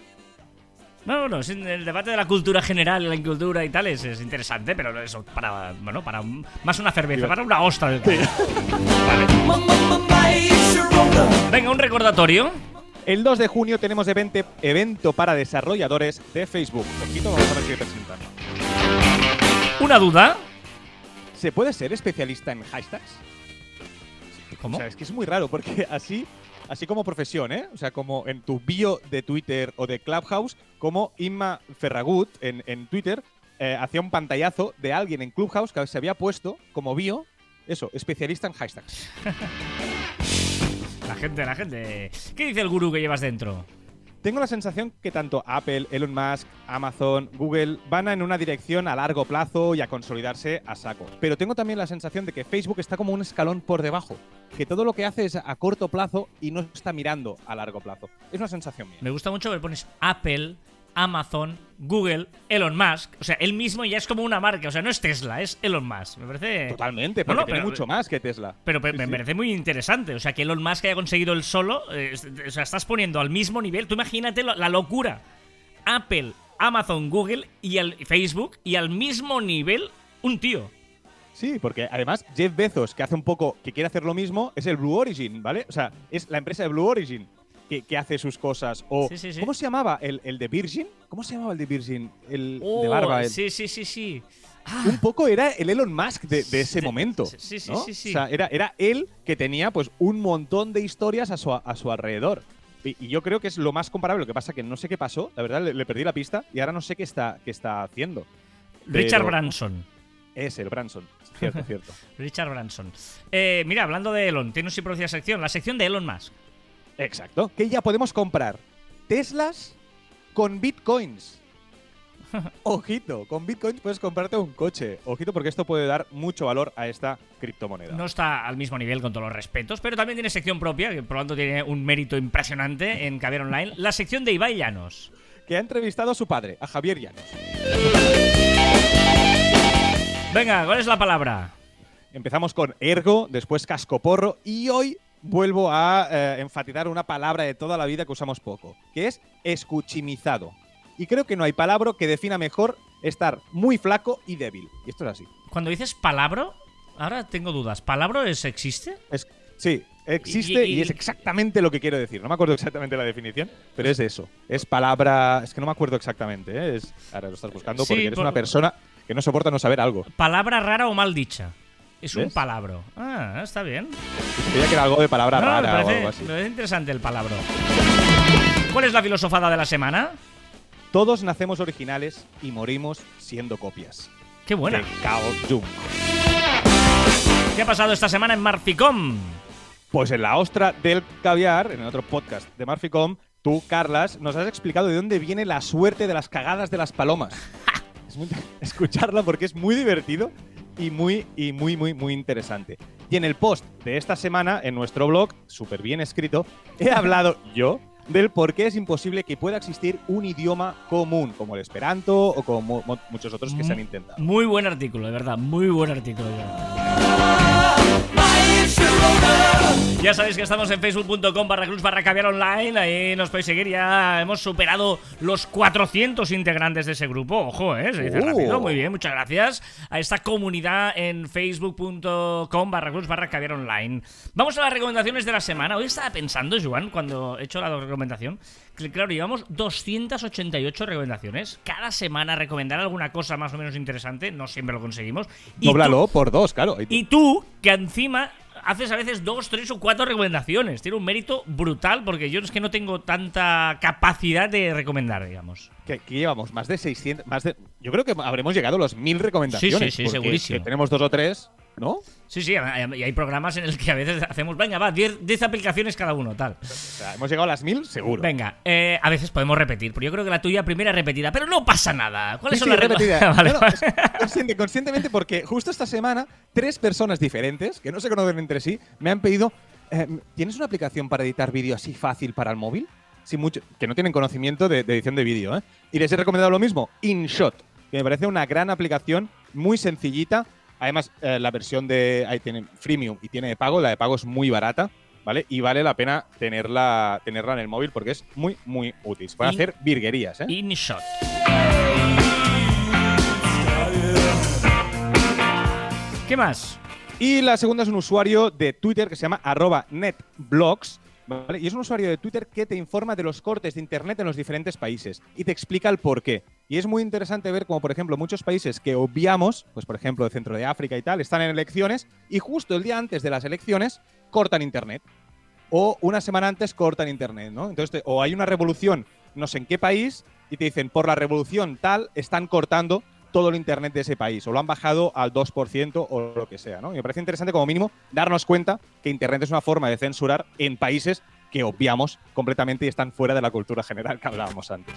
No, no, es en el debate de la cultura general, la incultura y tal es, es interesante, pero eso para, bueno, para un- más una cerveza, para una ostra. del Venga, un recordatorio. El 2 de junio tenemos evente- evento para desarrolladores de Facebook. Ojito, vamos a ver qué presentan. Una duda. ¿Se puede ser especialista en hashtags? ¿Cómo? O sea, es que es muy raro porque así, así como profesión, ¿eh? O sea, como en tu bio de Twitter o de Clubhouse, como Inma Ferragut en, en Twitter eh, hacía un pantallazo de alguien en Clubhouse que se había puesto como bio, eso, especialista en hashtags. La gente, la gente. ¿Qué dice el gurú que llevas dentro? Tengo la sensación que tanto Apple, Elon Musk, Amazon, Google van en una dirección a largo plazo y a consolidarse a saco. Pero tengo también la sensación de que Facebook está como un escalón por debajo, que todo lo que hace es a corto plazo y no está mirando a largo plazo. Es una sensación mía. Me gusta mucho que pones Apple, Amazon, Google, Elon Musk. O sea, él mismo ya es como una marca. O sea, no es Tesla, es Elon Musk. Me parece. Totalmente, porque no, tiene pero- mucho más que Tesla. Pero Sí, me sí. parece muy interesante. O sea, que Elon Musk haya conseguido el solo. eh, o sea, estás poniendo al mismo nivel. Tú imagínate la locura. Apple, Amazon, Google y al Facebook y al mismo nivel un tío. Sí, porque además Jeff Bezos, que hace un poco, que quiere hacer lo mismo, es el Blue Origin, ¿vale? O sea, es la empresa de Blue Origin que, que hace sus cosas. O, Sí, sí, sí. ¿cómo se llamaba el, el de Virgin? ¿Cómo se llamaba el de Virgin? El de Oh, barba. el- Sí, sí, sí, sí. Ah, un poco era el Elon Musk de, de ese momento. sí, sí, ¿no? sí, sí. O sea, era, era él que tenía pues un montón de historias a su, a su alrededor. Y, y yo creo que es lo más comparable. Lo que pasa que no sé qué pasó, la verdad, le, le perdí la pista y ahora no sé qué está, qué está haciendo. Richard Pero- Branson. Es el Branson. Cierto, cierto. Richard Branson. Eh, mira, hablando de Elon, tiene su propia sección, la sección de Elon Musk. Exacto. Que ya podemos comprar Teslas con bitcoins. Ojito, con bitcoins puedes comprarte un coche. Ojito porque esto puede dar mucho valor a esta criptomoneda. No está al mismo nivel con todos los respetos, pero también tiene sección propia, que por lo tanto tiene un mérito impresionante en Caviar Online, la sección de Ibai Llanos. Que ha entrevistado a su padre, a Javier Llanos. Venga, ¿cuál es la palabra? Empezamos con Ergo, después Cascoporro y hoy vuelvo a eh, enfatizar una palabra de toda la vida que usamos poco, que es escuchimizado. Y creo que no hay palabra que defina mejor estar muy flaco y débil. Y esto es así. Cuando dices palabra, ahora tengo dudas. ¿Palabra es, existe? Es, sí, existe y, Y- y- es exactamente lo que quiero decir. No me acuerdo exactamente la definición, pero es eso. Es palabra. Es que no me acuerdo exactamente. ¿eh? Es, ahora lo estás buscando Sí, porque eres por- una persona que no soporta no saber algo. Palabra rara o mal dicha. Es un palabro. Ah, está bien. Creía que era algo de palabra No, me, rara o algo así. parece interesante el palabro. ¿Cuál es la filosofada de la semana? Todos nacemos originales y morimos siendo copias. Qué buena. De Cao Jung. ¿Qué ha pasado esta semana en Marficom? Pues en la ostra del caviar, en el otro podcast de Marficom, tú, Carlas, nos has explicado de dónde viene la suerte de las cagadas de las palomas. es muy escucharla porque es muy divertido y muy, y muy, muy, muy interesante. Y en el post de esta semana, en nuestro blog, súper bien escrito, he hablado yo del por qué es imposible que pueda existir un idioma común, como el esperanto o como mu- muchos otros que se han intentado. Muy buen artículo, de verdad, muy buen artículo. Ya sabéis que estamos en facebook.com barra cruz barra caviar online, ahí nos podéis seguir, ya hemos superado los 400 integrantes de ese grupo, ojo, eh, se dice Uh. rápido, muy bien, muchas gracias a esta comunidad en facebook.com barra cruz barra caviar online. Vamos a las recomendaciones de la semana, hoy estaba pensando, Joan, cuando he hecho la recomendación, claro, llevamos 288 recomendaciones, cada semana recomendar alguna cosa más o menos interesante, no siempre lo conseguimos. Dóblalo por dos, claro. Y tú- que encima haces a veces dos, tres o cuatro recomendaciones. Tiene un mérito brutal porque yo es que no tengo tanta capacidad de recomendar, digamos. que, que llevamos más de 600, más de, yo creo que habremos llegado a los 1000 recomendaciones. Sí, sí, sí, segurísimo. que tenemos dos o tres, ¿no? Sí, sí, y hay programas en el que a veces hacemos, venga, va, 10 10 aplicaciones cada uno, tal. O sea, hemos llegado a las 1000 seguro. Venga, eh, a veces podemos repetir, pero yo creo que la tuya primera es repetida, pero no pasa nada. Sí, ¿Cuáles sí, son las repetida. recom- Vale, No, no, vale. es consciente- conscientemente porque justo esta semana tres personas diferentes que no se conocen entre sí me han pedido eh, ¿tienes una aplicación para editar vídeo así fácil para el móvil? Sin mucho, que no tienen conocimiento de, de edición de vídeo, ¿eh? Y les he recomendado lo mismo, InShot, que me parece una gran aplicación, muy sencillita. Además, eh, la versión de ahí tiene freemium y tiene de pago, la de pago es muy barata, ¿vale? Y vale la pena tenerla, tenerla en el móvil porque es muy, muy útil. Se pueden hacer virguerías, ¿eh? InShot. ¿Qué más? Y la segunda es un usuario de Twitter que se llama arroba netblogs. Y es un usuario de Twitter que te informa de los cortes de Internet en los diferentes países y te explica el por qué. Y es muy interesante ver como, por ejemplo, muchos países que obviamos, pues por ejemplo, de centro de África y tal, están en elecciones y justo el día antes de las elecciones cortan Internet. O una semana antes cortan Internet, ¿no? Entonces, o hay una revolución no sé en qué país y te dicen, por la revolución tal, están cortando todo el Internet de ese país, o lo han bajado al 2% o lo que sea, ¿no? Y me parece interesante como mínimo darnos cuenta que Internet es una forma de censurar en países que obviamos completamente y están fuera de la cultura general que hablábamos antes.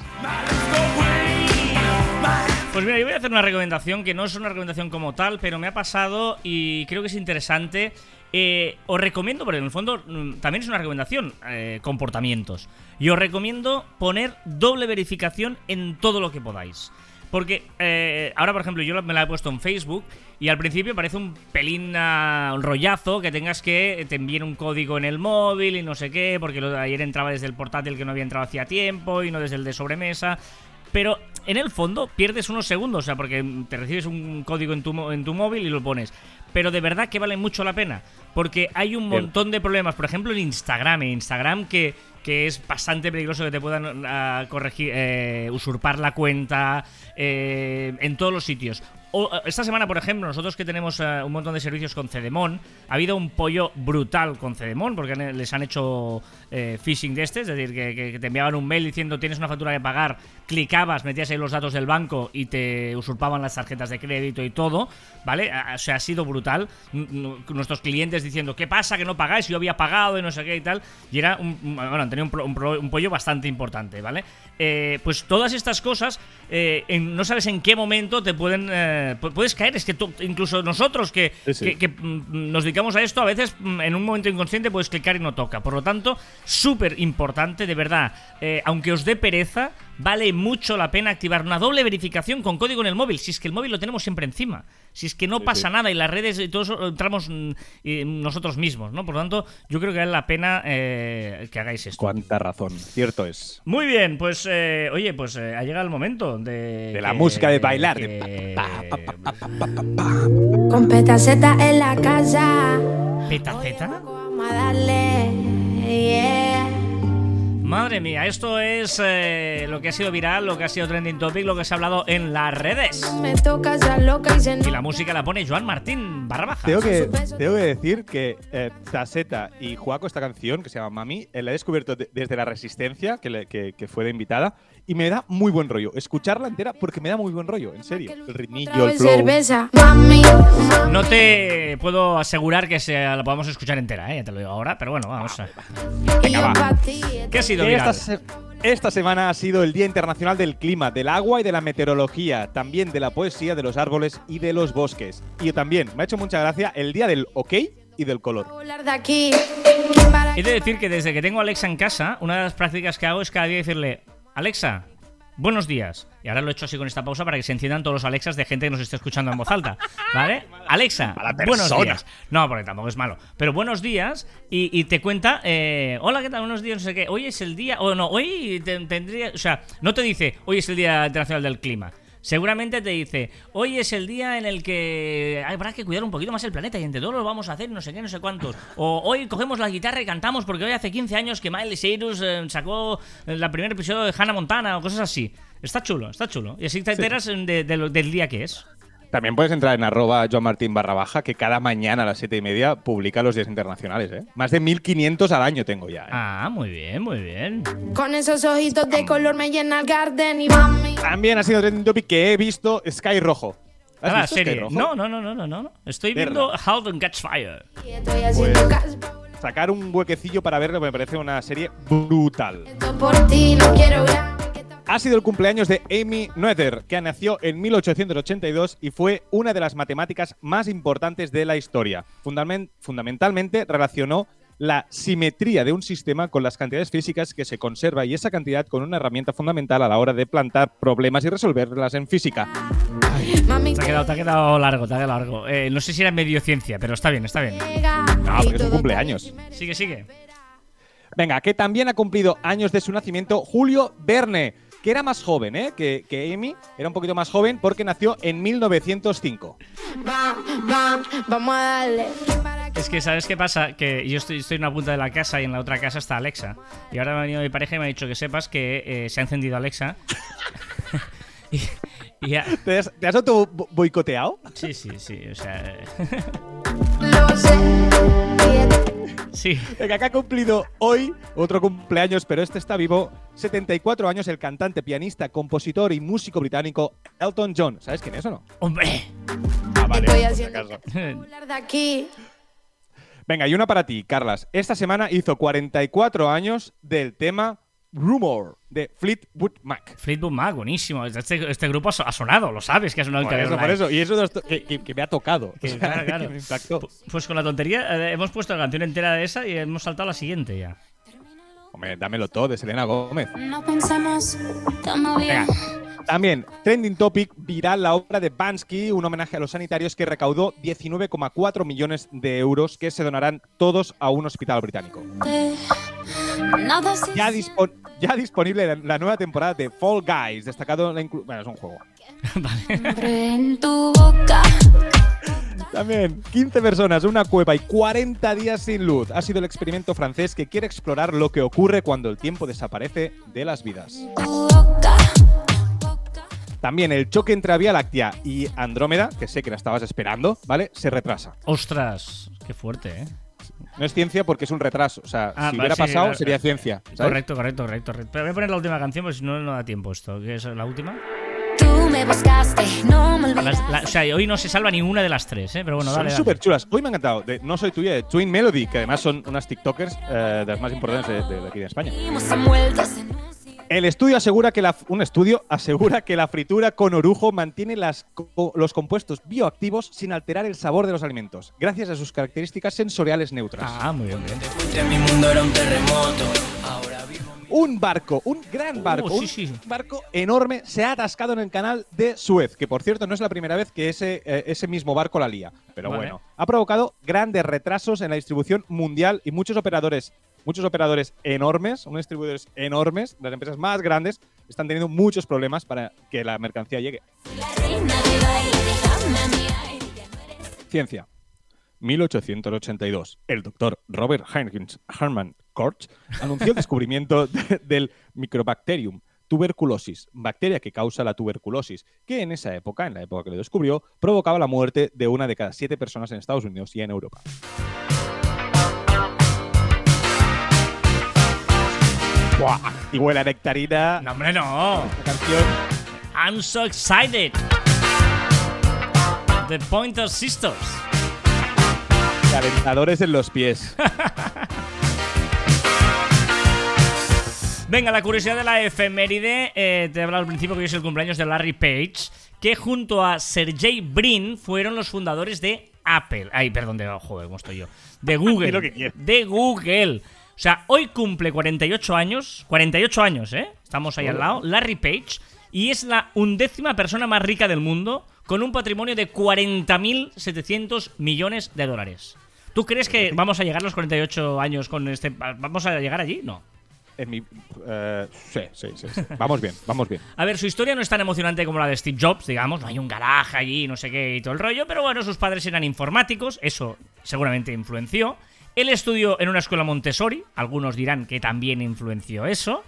Pues mira, yo voy a hacer una recomendación que no es una recomendación como tal, pero me ha pasado y creo que es interesante. Eh, os recomiendo, porque en el fondo mm, también es una recomendación, eh, comportamientos. Y os recomiendo poner doble verificación en todo lo que podáis. Porque eh, ahora, por ejemplo, yo me la he puesto en Facebook y al principio parece un pelín ah, un rollazo que tengas que te envíen un código en el móvil y no sé qué, porque lo de ayer entraba desde el portátil que no había entrado hacía tiempo y no desde el de sobremesa. Pero en el fondo pierdes unos segundos, o sea, porque te recibes un código en tu, en tu móvil y lo pones. Pero de verdad que vale mucho la pena. Porque hay un montón de problemas. Por ejemplo, en Instagram. En Instagram que, que es bastante peligroso que te puedan ah, corregir, eh, usurpar la cuenta eh, en todos los sitios. Eh, esta semana, por ejemplo, nosotros que tenemos eh, un montón de servicios con Cedemon, ha habido un pollo brutal con Cedemon porque les han hecho eh, phishing de este, es decir, que, te enviaban un mail diciendo tienes una factura que pagar, clicabas, metías ahí los datos del banco y te usurpaban las tarjetas de crédito y todo, ¿vale? O sea, ha sido brutal. Nuestros clientes diciendo, ¿qué pasa que no pagáis? Yo había pagado y no sé qué y tal. Y era un, bueno, han tenido un, pollo bastante importante, ¿vale? Pues todas estas cosas, no sabes en qué momento te pueden... eh, pu- puedes caer, es que tú- incluso nosotros que, Sí, sí. que- que, mm, nos dedicamos a esto, a veces mm, en un momento inconsciente puedes clicar y no toca. Por lo tanto, súper importante, de verdad. eh, aunque os dé pereza, vale mucho la pena activar una doble verificación con código en el móvil. Si es que el móvil lo tenemos siempre encima. Si es que no pasa nada y las redes y todos entramos mm, nosotros mismos, ¿no? Por lo tanto, yo creo que vale la pena eh, que hagáis esto. Cuánta razón, cierto es. Muy bien, pues eh, oye, pues eh, ha llegado el momento de. De la música de bailar. Con petaceta en la casa. ¿Petaceta? Vamos a darle. Madre mía, esto es eh, lo que ha sido viral, lo que ha sido trending topic, lo que se ha hablado en las redes. Me toca ya loca y la música la pone Joan Martín barra baja. Tengo que, tengo que decir que eh, y Juaco, esta canción que se llama Mami, eh, la he descubierto de- desde la Resistencia, que, le- que- que fue de invitada, y me da muy buen rollo. Escucharla entera porque me da muy buen rollo, en serio. El ritmillo, el flow. No te puedo asegurar que se la podamos escuchar entera, ¿eh? ya te lo digo ahora, pero bueno, vamos a. Yo va. ¿Qué ha sido Esta, se- esta semana ha sido el Día Internacional del Clima, del Agua y de la Meteorología, también de la poesía, de los árboles y de los bosques. Y también me ha hecho mucha gracia el Día del OK y del color. Volar de aquí. ¿Quién para- He de decir que desde que tengo a Alexa en casa, una de las prácticas que hago es cada día decirle, Alexa, buenos días. Y ahora lo he hecho así con esta pausa para que se enciendan todos los Alexas de gente que nos esté escuchando en voz alta. ¿Vale? Alexa, buenos días. No, porque tampoco es malo. Pero buenos días y, y te cuenta, eh, hola, ¿qué tal? Buenos días, no sé qué. Hoy es el día, o no, hoy te- tendría, o sea, no te dice, hoy es el Día Internacional del Clima. Seguramente te dice, hoy es el día en el que habrá que cuidar un poquito más el planeta y entre todos lo vamos a hacer, no sé qué, no sé cuántos. O hoy cogemos la guitarra y cantamos porque hoy hace 15 años que Miley Cyrus eh, sacó el primer episodio de Hannah Montana o cosas así. Está chulo, está chulo. Y así te enteras de- de del día que es. También puedes entrar en arroba Joan Martín barra baja, que cada mañana a las 7 y media publica los días internacionales. ¿eh? Más de 1500 al año tengo ya. ¿eh? Ah, muy bien, muy bien. Con esos ojitos de color me llena el garden y mami. También ha sido trending topic que he visto Sky Rojo. ¿Has Ah, la visto Sky serie. Rojo? No, no, no, no, no, no. Estoy Verla. viendo How Catch Fire. Pues- Sacar un huequecillo para verlo me parece una serie brutal. esto por ti. No quiero ver. Ha sido el cumpleaños de Amy Noether, que nació en 1882 y fue una de las matemáticas más importantes de la historia. Fundamen- fundamentalmente relacionó la simetría de un sistema con las cantidades físicas que se conserva y esa cantidad con una herramienta fundamental a la hora de plantar problemas y resolverlas en física. Te ha quedado, te ha quedado largo, te ha quedado largo. Eh, no sé si era medio ciencia, pero está bien, está bien. No, porque es un cumpleaños. Sigue, sigue. Venga, que también ha cumplido años de su nacimiento Julio Verne, que era más joven ¿eh? que, que Amy, era un poquito más joven porque nació en 1905. Va, va, vamos a darle. ¿Quién para Es que, ¿sabes qué pasa? Que yo estoy, estoy en una punta de la casa y en la otra casa está Alexa. Y ahora me ha venido mi pareja y me ha dicho que sepas que eh, se ha encendido Alexa. y, y ya- ¿Te has, te has auto bo- boicoteado? Sí, sí, sí. O sea. eh, Lo sé. Sí. Venga, que ha cumplido hoy otro cumpleaños, pero este está vivo. 74 años, el cantante, pianista, compositor y músico británico Elton John. ¿Sabes quién es o no? ¡Hombre! Ah, vale, Estoy si haciendo de aquí. Venga, y una para ti, Carlas. Esta semana hizo 44 años del tema Rumor de Fleetwood Mac. Fleetwood Mac, buenísimo. Este, este grupo ha so- ha sonado, lo sabes que ha sonado Por Career eso, por eso. Y eso de que, que- que me ha tocado. Que, O sea, claro, claro. que me impactó. Pu- Pues con la tontería eh, hemos puesto la canción entera de esa y hemos saltado a la siguiente ya. Hombre, dámelo todo, de Selena Gómez. No pensamos, estamos bien. También, trending topic, viral la obra de Bansky, un homenaje a los sanitarios que recaudó 19,4 millones de euros que se donarán todos a un hospital británico. Se Ya, dispon- ya disponible la, la nueva temporada de Fall Guys, destacado la inclu- Bueno, es un juego. en tu boca. También, 15 personas, una cueva y 40 días sin luz. Ha sido el experimento francés que quiere explorar lo que ocurre cuando el tiempo desaparece de las vidas. También el choque entre Vía Láctea y Andrómeda, que sé que la estabas esperando, ¿vale? Se retrasa. Ostras, qué fuerte, ¿eh? No es ciencia porque es un retraso. O sea, Ah, si vale, hubiera sí, pasado, claro. sería ciencia. ¿sabes? Correcto, correcto, correcto, correcto. Pero voy a poner la última canción porque si no, no da tiempo esto. ¿Qué es la última? Tú me buscaste, no me Las- olvidaste. la- o sea, hoy no se salva ninguna de las tres, ¿eh? Pero bueno, Son súper chulas. Hoy me ha encantado. De No Soy Tuya, de Twin Melody, que además son unas TikTokers eh, de las más importantes de, de- de aquí de España. El estudio asegura que la, un estudio asegura que la fritura con orujo mantiene las los compuestos bioactivos sin alterar el sabor de los alimentos, gracias a sus características sensoriales neutras. Ah, muy bien, un barco, un gran barco, Oh, sí, un barco enorme, se ha atascado en el canal de Suez, que por cierto no es la primera vez que ese, eh, ese mismo barco la lía. Pero Vale. bueno, ha provocado grandes retrasos en la distribución mundial y muchos operadores, muchos operadores enormes, unos distribuidores enormes, las empresas más grandes, están teniendo muchos problemas para que la mercancía llegue. Ciencia. 1882. El doctor Robert Heinrich Hermann Koch anunció el descubrimiento de- del Microbacterium tuberculosis, bacteria que causa la tuberculosis, que en esa época, en la época que lo descubrió, provocaba la muerte de una de cada siete personas en Estados Unidos y en Europa. ¡Buah! Y huele a nectarina. No, hombre, no. Esta canción. I'm so excited. The Pointer Sisters. Calentadores en los pies. Venga, la curiosidad de la efeméride. eh, te he hablado al principio que hoy es el cumpleaños de Larry Page, que junto a Sergey Brin fueron los fundadores de Apple. Ay, perdón, de, oh, joder, ¿cómo estoy yo? De Google. Lo que de Google. O sea, hoy cumple 48 años. 48 años, ¿eh? Estamos ahí al lado. Larry Page. Y es la undécima persona más rica del mundo con un patrimonio de 40.700 millones de dólares. ¿Tú crees que vamos a llegar a los 48 años con este... ¿Vamos a llegar allí? No. En mi, eh, sí, sí, sí, sí. Vamos bien, vamos bien. A ver, su historia no es tan emocionante como la de Steve Jobs, digamos, no hay un garaje allí, no sé qué y todo el rollo, pero bueno, sus padres eran informáticos, eso seguramente influenció. Él estudió en una escuela Montessori, algunos dirán que también influenció eso.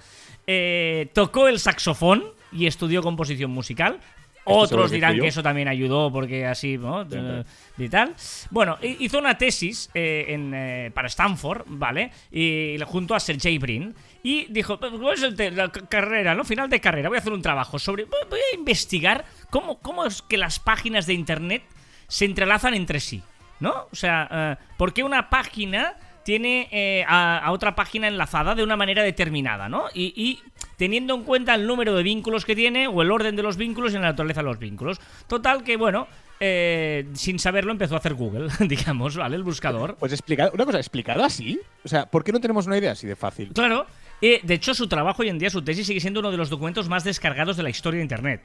Eh, tocó el saxofón y estudió composición musical. Otros dirán que eso también ayudó porque así, ¿no? Eh, y tal. Bueno, hi- hizo una tesis eh, en, eh, para Stanford, ¿vale? Y junto a Sergey Brin. Y dijo, ¿cuál es la ca- carrera, no? Final de carrera, voy a hacer un trabajo sobre... Voy voy a investigar cómo, cómo es que las páginas de Internet se entrelazan entre sí, ¿no? O sea, eh, ¿por qué una página tiene eh, a, a otra página enlazada de una manera determinada, ¿no? Y, y teniendo en cuenta el número de vínculos que tiene o el orden de los vínculos y la naturaleza de los vínculos. Total que, bueno, eh, sin saberlo empezó a hacer Google, digamos, ¿vale? El buscador. Pues explicado, una cosa, explicado así. O sea, ¿por qué no tenemos una idea así de fácil? Claro. eh, de hecho, su trabajo hoy en día, su tesis, sigue siendo uno de los documentos más descargados de la historia de Internet.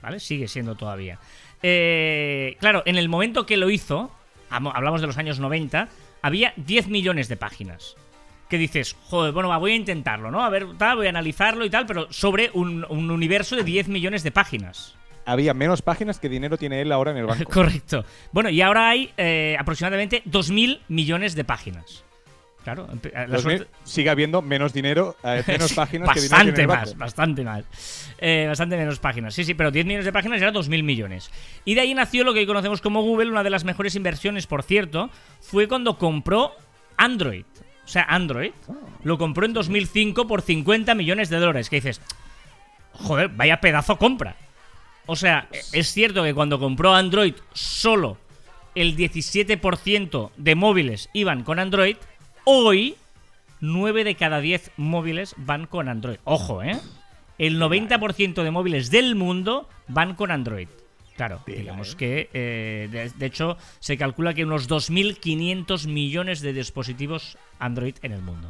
¿Vale? Sigue siendo todavía. Eh, claro, en el momento que lo hizo, hablamos de los años 90, había 10 millones de páginas. Que dices, joder, bueno, voy a intentarlo, ¿no? A ver, tal, voy a analizarlo y tal, pero sobre un, un universo de 10 millones de páginas. Había menos páginas que dinero tiene él ahora en el banco. Correcto. Bueno, y ahora hay eh, aproximadamente 2.000 millones de páginas. Claro, la Los suerte- sigue habiendo menos dinero, eh, menos páginas que dinero Bastante el más, bastante más. Eh, bastante menos páginas. Sí, sí, pero 10 millones de páginas era 2.000 millones. Y de ahí nació lo que hoy conocemos como Google. Una de las mejores inversiones, por cierto, fue cuando compró Android. O sea, Android lo compró en 2005 por 50 millones de dólares. Que dices, joder, vaya pedazo compra. O sea, es cierto que cuando compró Android solo el 17% de móviles iban con Android, hoy 9 de cada 10 móviles van con Android. Ojo, ¿eh? El 90% de móviles del mundo van con Android. Claro, digamos que, eh, de, de hecho, se calcula que unos 2.500 millones de dispositivos Android en el mundo.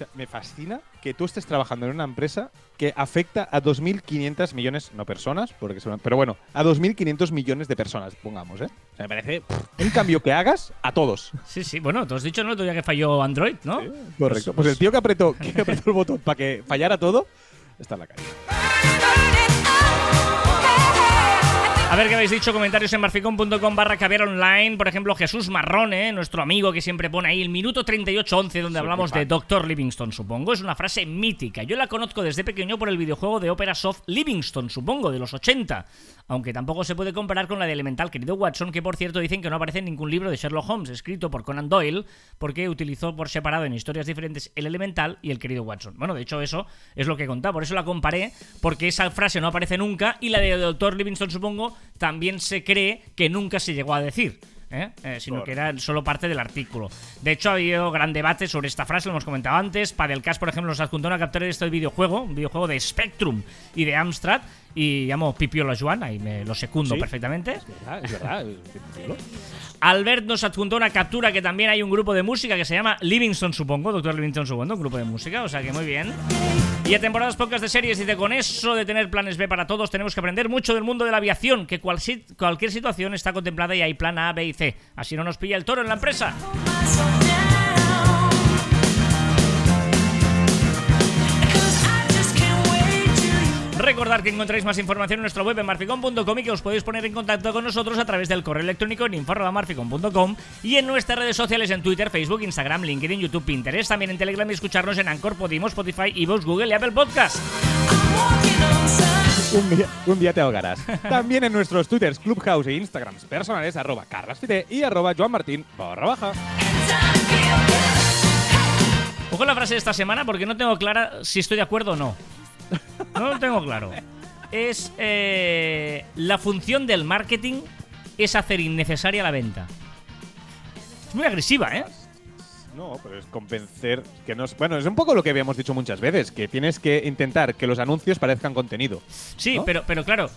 Sea, me fascina que tú estés trabajando en una empresa que afecta a 2.500 millones, no personas, porque son- pero bueno, a 2.500 millones de personas, pongamos, ¿eh? O sea, me parece pff, un cambio que hagas a todos. Sí, sí, bueno, tú has dicho, ¿no? El otro día que falló Android, ¿no? Correcto. Pues el tío que apretó, que apretó el botón para que fallara todo, está en la calle. A ver qué habéis dicho, comentarios en marficon.com barra caviar online. Por ejemplo, Jesús Marrone, nuestro amigo que siempre pone ahí el minuto 3811 donde hablamos de. Doctor Livingston, supongo. Es una frase mítica. Yo la conozco desde pequeño por el videojuego de Opera Soft Livingston, supongo, de los 80. Aunque tampoco se puede comparar con la de Elemental, querido Watson, que por cierto dicen que no aparece en ningún libro de Sherlock Holmes escrito por Conan Doyle, porque utilizó por separado en historias diferentes el Elemental y el querido Watson. Bueno, de hecho eso es lo que contaba, por eso la comparé, porque esa frase no aparece nunca y la de Doctor Livingston, supongo, también se cree que nunca se llegó a decir. ¿eh? Eh, sino que era solo parte del artículo. De hecho, ha habido gran debate sobre esta frase, lo hemos comentado antes. Padelcast, por ejemplo, nos adjuntó una captura de este videojuego, un videojuego de Spectrum y de Amstrad, y llamo Pipiola Joana y me lo secundo Sí. perfectamente. Es verdad, es verdad. Albert nos adjuntó una captura que también hay un grupo de música que se llama Livingston, supongo, Doctor Livingston, supongo, un grupo de música, o sea que muy bien. Y a temporadas pocas de series dice, con eso de tener planes B para todos, tenemos que aprender mucho del mundo de la aviación, que cualquier situación está contemplada y hay plan A, B y C. Así no nos pilla el toro en la empresa. Recordad que encontráis más información en nuestra web en marficon.com y que os podéis poner en contacto con nosotros a través del correo electrónico en info.marficon.com y en nuestras redes sociales en Twitter, Facebook, Instagram, LinkedIn, YouTube, Pinterest, también en Telegram y escucharnos en Anchor, Podimo, Spotify, Evox, Google y Apple Podcast. Un día, un día te ahogarás. También en nuestros twitters, Clubhouse e Instagrams personales, arroba carlasfite y arroba joanmartin barra baja. Ojo la frase de esta semana porque no tengo clara si estoy de acuerdo o no. No lo tengo claro. Es eh, la función del marketing es hacer innecesaria la venta. Es muy agresiva, ¿eh? No, pero es convencer que nos... Bueno, es un poco lo que habíamos dicho muchas veces, que tienes que intentar que los anuncios parezcan contenido. Sí, ¿No? pero, pero claro,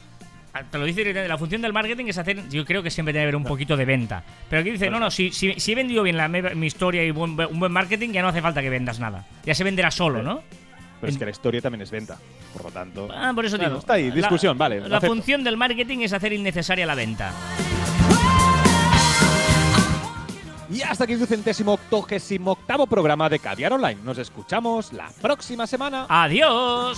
te lo dice directamente, la función del marketing es hacer, yo creo que siempre debe haber un poquito de venta. Pero aquí dice, no, no, si, si, si he vendido bien la, mi historia y buen- un buen marketing, ya no hace falta que vendas nada. Ya se venderá solo, ¿no? Pero es que la historia también es venta. Por lo tanto... Ah, por eso digo. está ahí, La- discusión, vale, lo La acepto. función del marketing es hacer innecesaria la venta. Y hasta aquí el ducentésimo octogésimo octavo programa de Caviar Online. Nos escuchamos la próxima semana. ¡Adiós!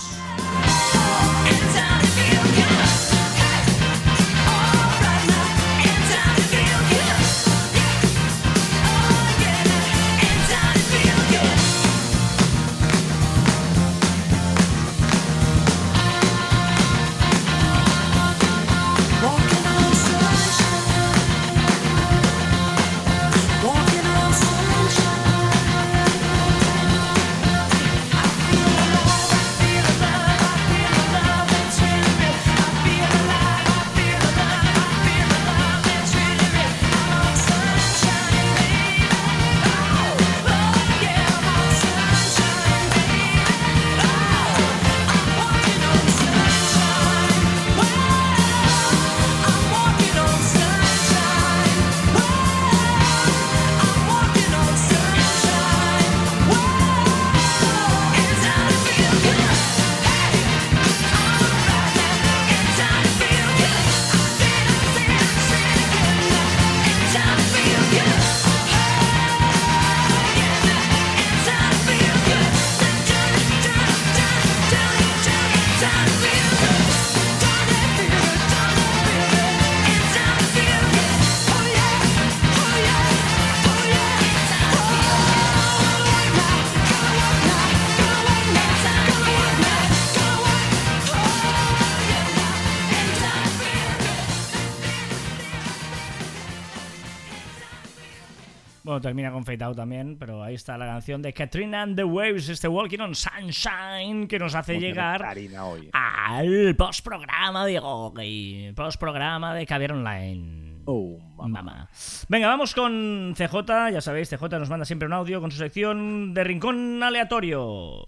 Termina con Fade Out también, pero ahí está la canción de Katrina and the Waves, este Walking on Sunshine, que nos hace llegar hoy. al postprograma de Gogi, postprograma de Caviar Online. Oh, mamá. Mamá. Venga, vamos con CJ. Ya sabéis, CJ nos manda siempre un audio con su sección de rincón aleatorio.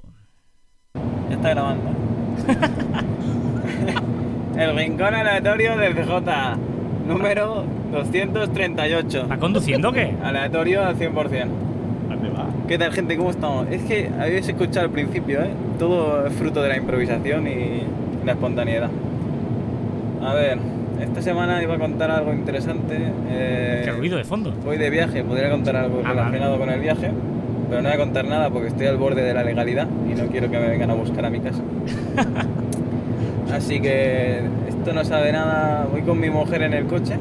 Ya está grabando. El rincón aleatorio del CJ, número 238. ¿Está conduciendo o qué? Aleatorio al 100%. ¿Dónde va? ¿Qué tal, gente? ¿Cómo estamos? Es que habéis escuchado al principio, ¿eh? Todo es fruto de la improvisación y la espontaneidad. A ver, esta semana iba a contar algo interesante. eh, Qué ruido de fondo. Voy de viaje, podría contar algo Ah, relacionado con el viaje, pero no voy a contar nada porque estoy al borde de la legalidad y no quiero que me vengan a buscar a mi casa. Así que esto no sabe nada. Voy con mi mujer en el coche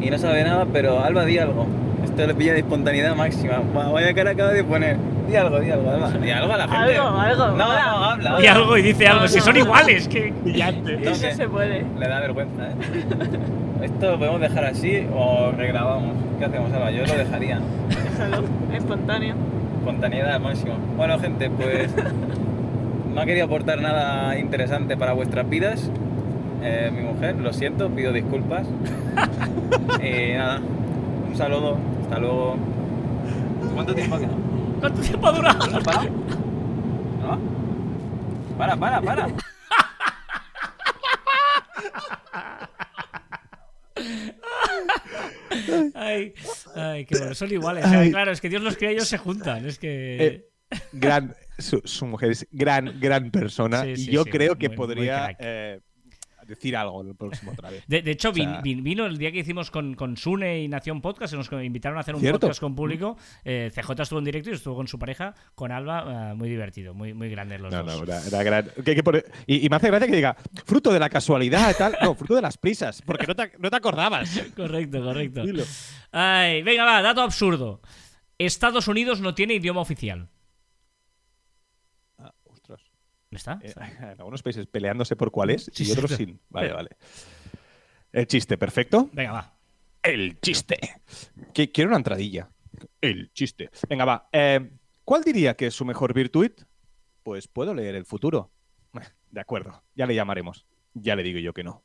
y no sabe nada, pero Alba, di algo. Esto le pilla de espontaneidad máxima. Va- Vaya cara acaba de poner. Di algo, di algo, Alba. Di algo a la gente. Algo, algo, No, no, habla. Habla. algo y dice algo. Si son iguales, que. Entonces, No se puede. Le da vergüenza, ¿eh? Esto lo podemos dejar así o regrabamos. ¿Qué hacemos, Alba? Yo lo dejaría. Déjalo, espontáneo. Espontaneidad al máximo. Bueno, gente, pues no ha querido aportar nada interesante para vuestras vidas. Eh, mi mujer, lo siento, pido disculpas. y nada, Un saludo. Hasta luego. ¿Cuánto tiempo ha quedado? ¿Cuánto tiempo ha durado? ¿Has parado? ¿No? Para, para, para. Ay, ay, qué bueno. Son iguales. O sea, Ay. claro, es que Dios los crea y ellos se juntan. Es que. Eh, gran, su, su mujer es gran, gran persona Sí, y yo sí, creo que muy podría eh, decir algo en el próximo otra vez. De, de hecho, O sea- vin- vin- vino el día que hicimos con, con Sune y Nación Podcast, se nos invitaron a hacer un ¿Cierto? podcast con público. Eh, CJ estuvo en directo y estuvo con su pareja, con Alba, eh, muy divertido, muy, muy grandes los No, dos. no, era, era gran. que que y, y me hace gracia que diga, fruto de la casualidad, tal. No, fruto de las prisas, porque no te, no te acordabas. Correcto, correcto. Ay, venga, va, dato absurdo. Estados Unidos no tiene idioma oficial. ¿Está? Eh, en algunos países peleándose por cuál es y otros sin. Vale, vale. El chiste, perfecto. Venga, va. El chiste. Que, quiero una entradilla. El chiste. Venga, va. Eh, ¿Cuál diría que es su mejor virtud? Pues puedo leer el futuro. De acuerdo, ya le llamaremos. Ya le digo yo que no.